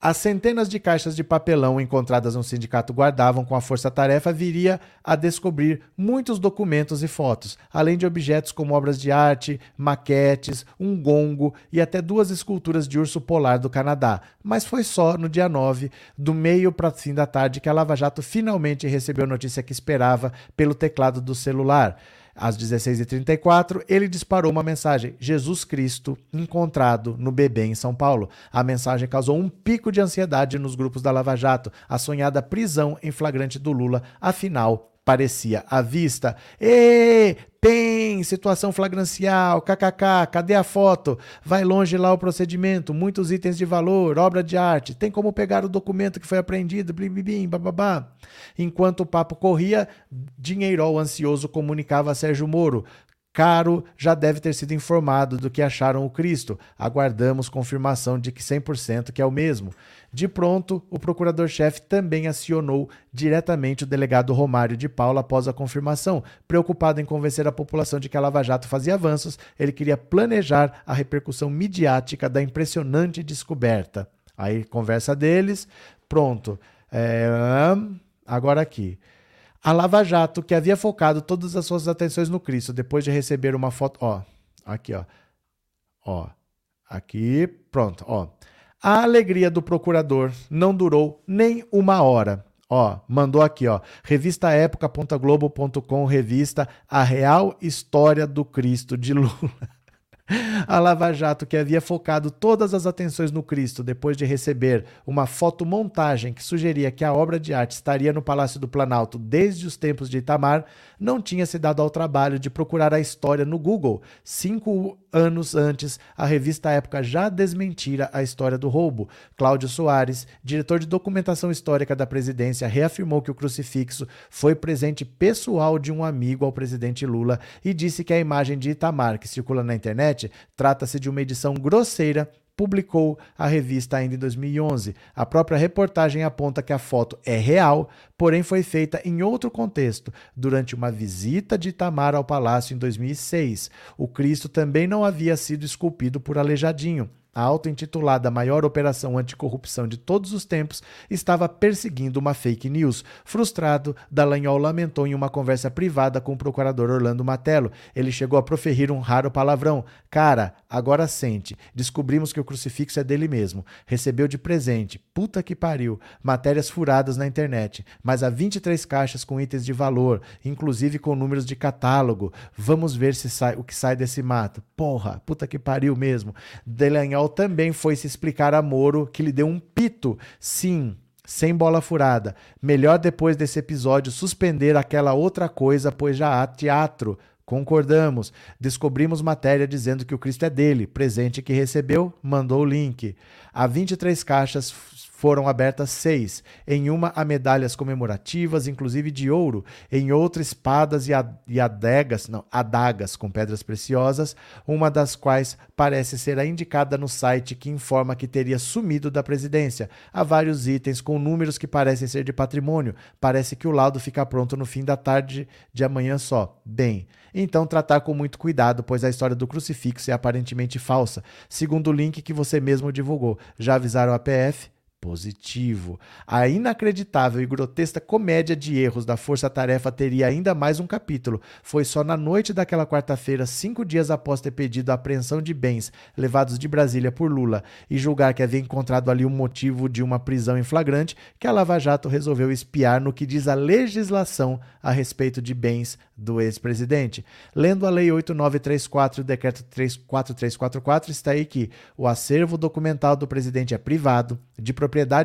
As centenas de caixas de papelão encontradas no sindicato guardavam com a força-tarefa viria a descobrir muitos documentos e fotos, além de objetos como obras de arte, maquetes, um gongo e até duas esculturas de urso polar do Canadá. Mas foi só no dia 9, do meio para fim da tarde, que a Lava Jato finalmente recebeu a notícia que esperava pelo teclado do celular. Às 16h34, ele disparou uma mensagem: Jesus Cristo encontrado no bebê em São Paulo. A mensagem causou um pico de ansiedade nos grupos da Lava Jato. A sonhada prisão em flagrante do Lula, afinal, parecia à vista. Ê, tem situação flagrancial, kkk, cadê a foto? Vai longe lá o procedimento, muitos itens de valor, obra de arte, tem como pegar o documento que foi apreendido, blibibim, bababá. Enquanto o papo corria, Dinheirol ansioso comunicava a Sérgio Moro. Caro já deve ter sido informado do que acharam o Cristo. Aguardamos confirmação de que 100% que é o mesmo. De pronto, o procurador-chefe também acionou diretamente o delegado Romário de Paula após a confirmação. Preocupado em convencer a população de que a Lava Jato fazia avanços, ele queria planejar a repercussão midiática da impressionante descoberta. Aí, conversa deles, pronto. É, agora aqui. A Lava Jato, que havia focado todas as suas atenções no Cristo, depois de receber uma foto. Ó, aqui, ó. Ó, aqui, pronto, ó. A alegria do procurador não durou nem uma hora. Ó, mandou aqui, ó. Revista época.globo.com, revista A Real História do Cristo de Lula. A Lava Jato, que havia focado todas as atenções no Cristo depois de receber uma fotomontagem que sugeria que a obra de arte estaria no Palácio do Planalto desde os tempos de Itamar, não tinha se dado ao trabalho de procurar a história no Google. Cinco anos antes, a revista Época já desmentira a história do roubo. Cláudio Soares, diretor de documentação histórica da presidência, reafirmou que o crucifixo foi presente pessoal de um amigo ao presidente Lula e disse que a imagem de Itamar, que circula na internet, trata-se de uma edição grosseira publicou a revista ainda em 2011. A própria reportagem aponta que a foto é real, porém foi feita em outro contexto, durante uma visita de Itamar ao palácio em 2006. O Cristo também não havia sido esculpido por Aleijadinho. A auto-intitulada maior operação anticorrupção de todos os tempos estava perseguindo uma fake news. Frustrado, Dallagnol lamentou em uma conversa privada com o procurador Orlando Matello. Ele chegou a proferir um raro palavrão. Cara, agora sente. Descobrimos que o crucifixo é dele mesmo. Recebeu de presente. Puta que pariu. Matérias furadas na internet. Mas há 23 caixas com itens de valor, inclusive com números de catálogo. Vamos ver se sai o que sai desse mato. Porra, puta que pariu mesmo. Dallagnol também foi se explicar a Moro que lhe deu um pito. Sim, sem bola furada. Melhor depois desse episódio suspender aquela outra coisa, pois já há teatro. Concordamos. Descobrimos matéria dizendo que o Cristo é dele. Presente que recebeu, mandou o link. Há 23 caixas foram abertas seis. Em uma, há medalhas comemorativas, inclusive de ouro. Em outra, espadas e, ad adegas, não, adagas com pedras preciosas, uma das quais parece ser a indicada no site que informa que teria sumido da presidência. Há vários itens com números que parecem ser de patrimônio. Parece que o laudo fica pronto no fim da tarde de amanhã só. Bem, então tratar com muito cuidado, pois a história do crucifixo é aparentemente falsa, segundo o link que você mesmo divulgou. Já avisaram a PF? Positivo. A inacreditável e grotesca comédia de erros da Força Tarefa teria ainda mais um capítulo. Foi só na noite daquela quarta-feira, cinco dias após ter pedido a apreensão de bens levados de Brasília por Lula e julgar que havia encontrado ali um motivo de uma prisão em flagrante, que a Lava Jato resolveu espiar no que diz a legislação a respeito de bens do ex-presidente. Lendo a Lei 8934 e o Decreto 4344, está aí que o acervo documental do presidente é privado, de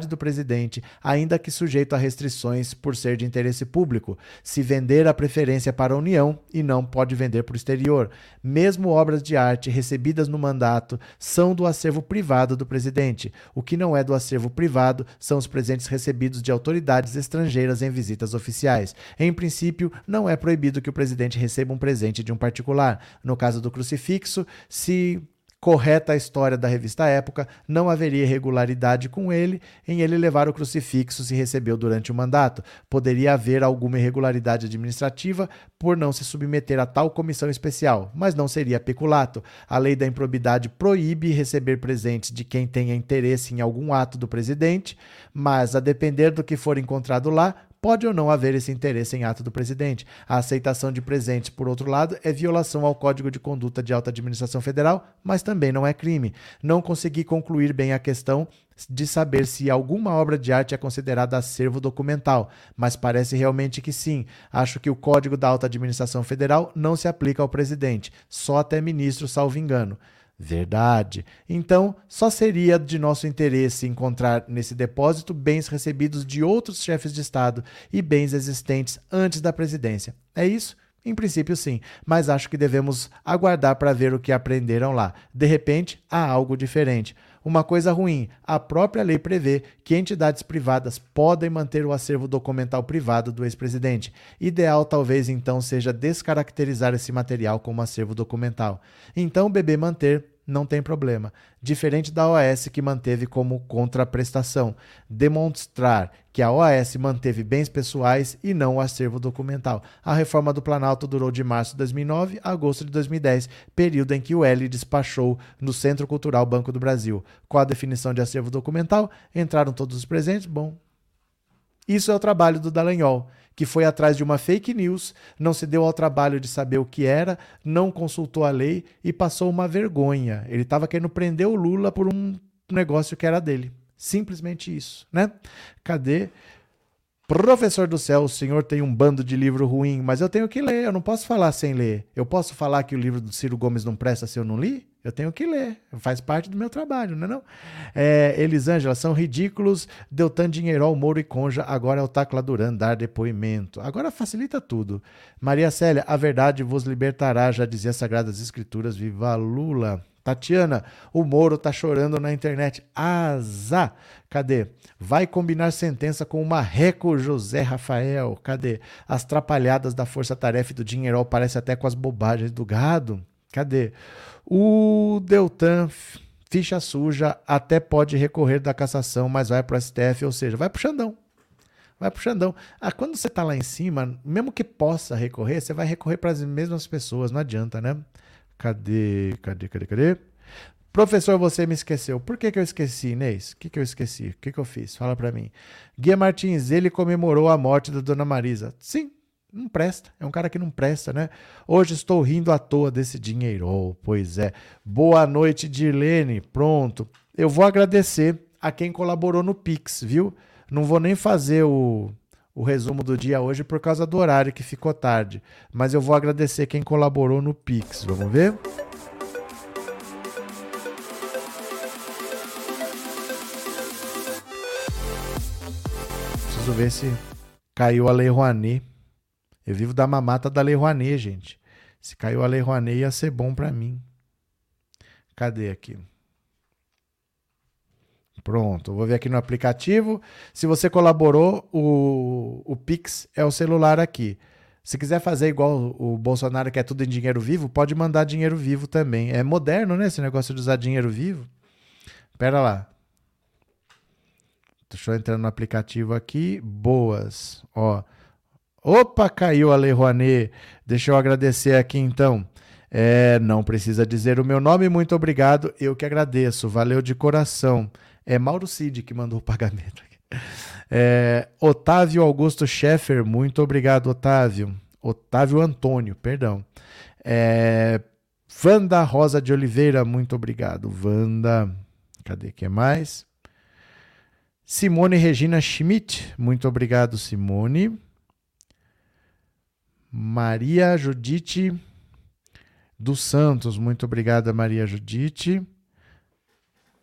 do presidente, ainda que sujeito a restrições por ser de interesse público, se vender a preferência para a União e não pode vender para o exterior. Mesmo obras de arte recebidas no mandato são do acervo privado do presidente. O que não é do acervo privado são os presentes recebidos de autoridades estrangeiras em visitas oficiais. Em princípio, não é proibido que o presidente receba um presente de um particular. No caso do crucifixo, se correta a história da revista Época, não haveria irregularidade com ele em ele levar o crucifixo se recebeu durante o mandato. Poderia haver alguma irregularidade administrativa por não se submeter a tal comissão especial, mas não seria peculato. A lei da improbidade proíbe receber presentes de quem tenha interesse em algum ato do presidente, mas a depender do que for encontrado lá, Pode ou não haver esse interesse em ato do presidente. A aceitação de presentes, por outro lado, é violação ao Código de Conduta de Alta Administração Federal, mas também não é crime. Não consegui concluir bem a questão de saber se alguma obra de arte é considerada acervo documental, mas parece realmente que sim. Acho que o Código da Alta Administração Federal não se aplica ao presidente, só até ministro, salvo engano. Verdade. Então, só seria de nosso interesse encontrar nesse depósito bens recebidos de outros chefes de Estado e bens existentes antes da presidência. É isso? Em princípio, sim, mas acho que devemos aguardar para ver o que aprenderam lá. De repente, há algo diferente. Uma coisa ruim: a própria lei prevê que entidades privadas podem manter o acervo documental privado do ex-presidente. Ideal talvez então seja descaracterizar esse material como acervo documental. Então, o manter não tem problema. Diferente da OAS que manteve como contraprestação, demonstrar que a OAS manteve bens pessoais e não o acervo documental. A reforma do Planalto durou de março de 2009 a agosto de 2010, período em que o L despachou no Centro Cultural Banco do Brasil. Qual a definição de acervo documental? Entraram todos os presentes? Bom, isso é o trabalho do Dallagnol que foi atrás de uma fake news, não se deu ao trabalho de saber o que era, não consultou a lei e passou uma vergonha. Ele estava querendo prender o Lula por um negócio que era dele. Simplesmente isso, né? Cadê? Professor do céu, o senhor tem um bando de livro ruim, mas eu tenho que ler, eu não posso falar sem ler. Eu posso falar que o livro do Ciro Gomes não presta se eu não li? Eu tenho que ler, faz parte do meu trabalho, não é não? É, Elisângela, são ridículos, Deltan Dinheirol, Moro e Conja, agora é o Tacla Duran dar depoimento. Agora facilita tudo. Maria Célia, a verdade vos libertará, já dizia Sagradas Escrituras, viva Lula. Tatiana, o Moro tá chorando na internet. Asa! Cadê? Vai combinar sentença com o marreco José Rafael. Cadê? As trapalhadas da Força Tarefa e do Dinheirol parece até com as bobagens do gado. Cadê? O Deltan, ficha suja, até pode recorrer da cassação, mas vai para o STF, ou seja, vai para o Xandão. Vai para o Xandão. Ah, quando você está lá em cima, mesmo que possa recorrer, você vai recorrer para as mesmas pessoas, não adianta, né? Cadê, cadê, cadê, cadê? Professor, você me esqueceu. Por que, que eu esqueci, Inês? O que, que eu esqueci? O que, que eu fiz? Fala para mim. Guia Martins, ele comemorou a morte da dona Marisa. Sim, não presta. É um cara que não presta, né? Hoje estou rindo à toa desse dinheiro. Oh, pois é. Boa noite, Dirlene. Pronto. Eu vou agradecer a quem colaborou no Pix, viu? Não vou nem fazer o, o resumo do dia hoje por causa do horário que ficou tarde. Mas eu vou agradecer quem colaborou no Pix. Vamos ver? Preciso ver se caiu a Lei Rouanet. Eu vivo da mamata da Lei Rouanet, gente. Se caiu a Lei Rouanet, ia ser bom para mim. Cadê aqui? Pronto, vou ver aqui no aplicativo. Se você colaborou, o, o Pix é o celular aqui. Se quiser fazer igual o Bolsonaro, que é tudo em dinheiro vivo, pode mandar dinheiro vivo também. É moderno, né? Esse negócio de usar dinheiro vivo. Pera lá. Deixa eu entrar no aplicativo aqui. Boas. Ó. Opa, caiu a Lei Rouanet. Deixa eu agradecer aqui então. É, não precisa dizer o meu nome, muito obrigado. Eu que agradeço. Valeu de coração. É Mauro Cid que mandou o pagamento. É, Otávio Augusto Scheffer, muito obrigado, Otávio. Otávio Antônio, perdão. É, Vanda Rosa de Oliveira, muito obrigado. Vanda, cadê que mais? Simone Regina Schmidt, muito obrigado, Simone. Maria Judite dos Santos, muito obrigada, Maria Judite.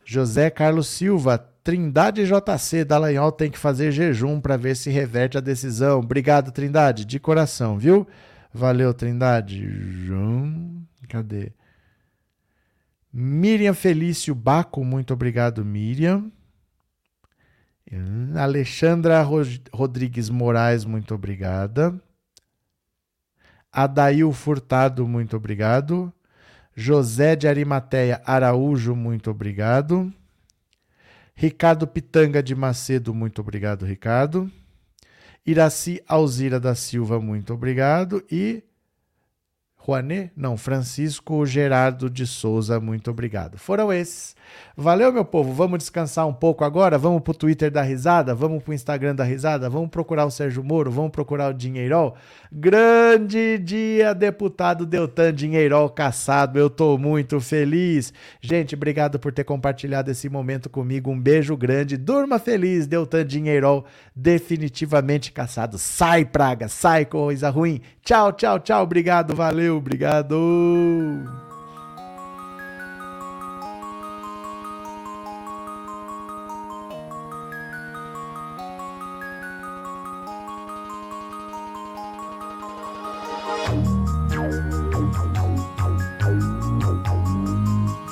José Carlos Silva, Trindade JC, Dallagnol tem que fazer jejum para ver se reverte a decisão. Obrigado, Trindade, de coração, viu? Valeu, Trindade. João, cadê? Miriam Felício Baco, muito obrigado, Miriam. Alexandra Rodrigues Moraes, muito obrigada. Adail Furtado, muito obrigado. José de Arimateia Araújo, muito obrigado. Ricardo Pitanga de Macedo, muito obrigado, Ricardo. Iraci Alzira da Silva, muito obrigado. E Juanet? Não, Francisco Gerardo de Souza, muito obrigado. Foram esses. Valeu, meu povo. Vamos descansar um pouco agora? Vamos pro Twitter da risada? Vamos pro Instagram da risada? Vamos procurar o Sérgio Moro? Vamos procurar o Dinheirol? Grande dia, deputado Deltan Dinheirol caçado. Eu tô muito feliz. Gente, obrigado por ter compartilhado esse momento comigo. Um beijo grande. Durma feliz, Deltan Dinheirol definitivamente caçado. Sai, praga, sai, coisa ruim. Tchau, tchau, tchau. Obrigado, valeu, obrigado.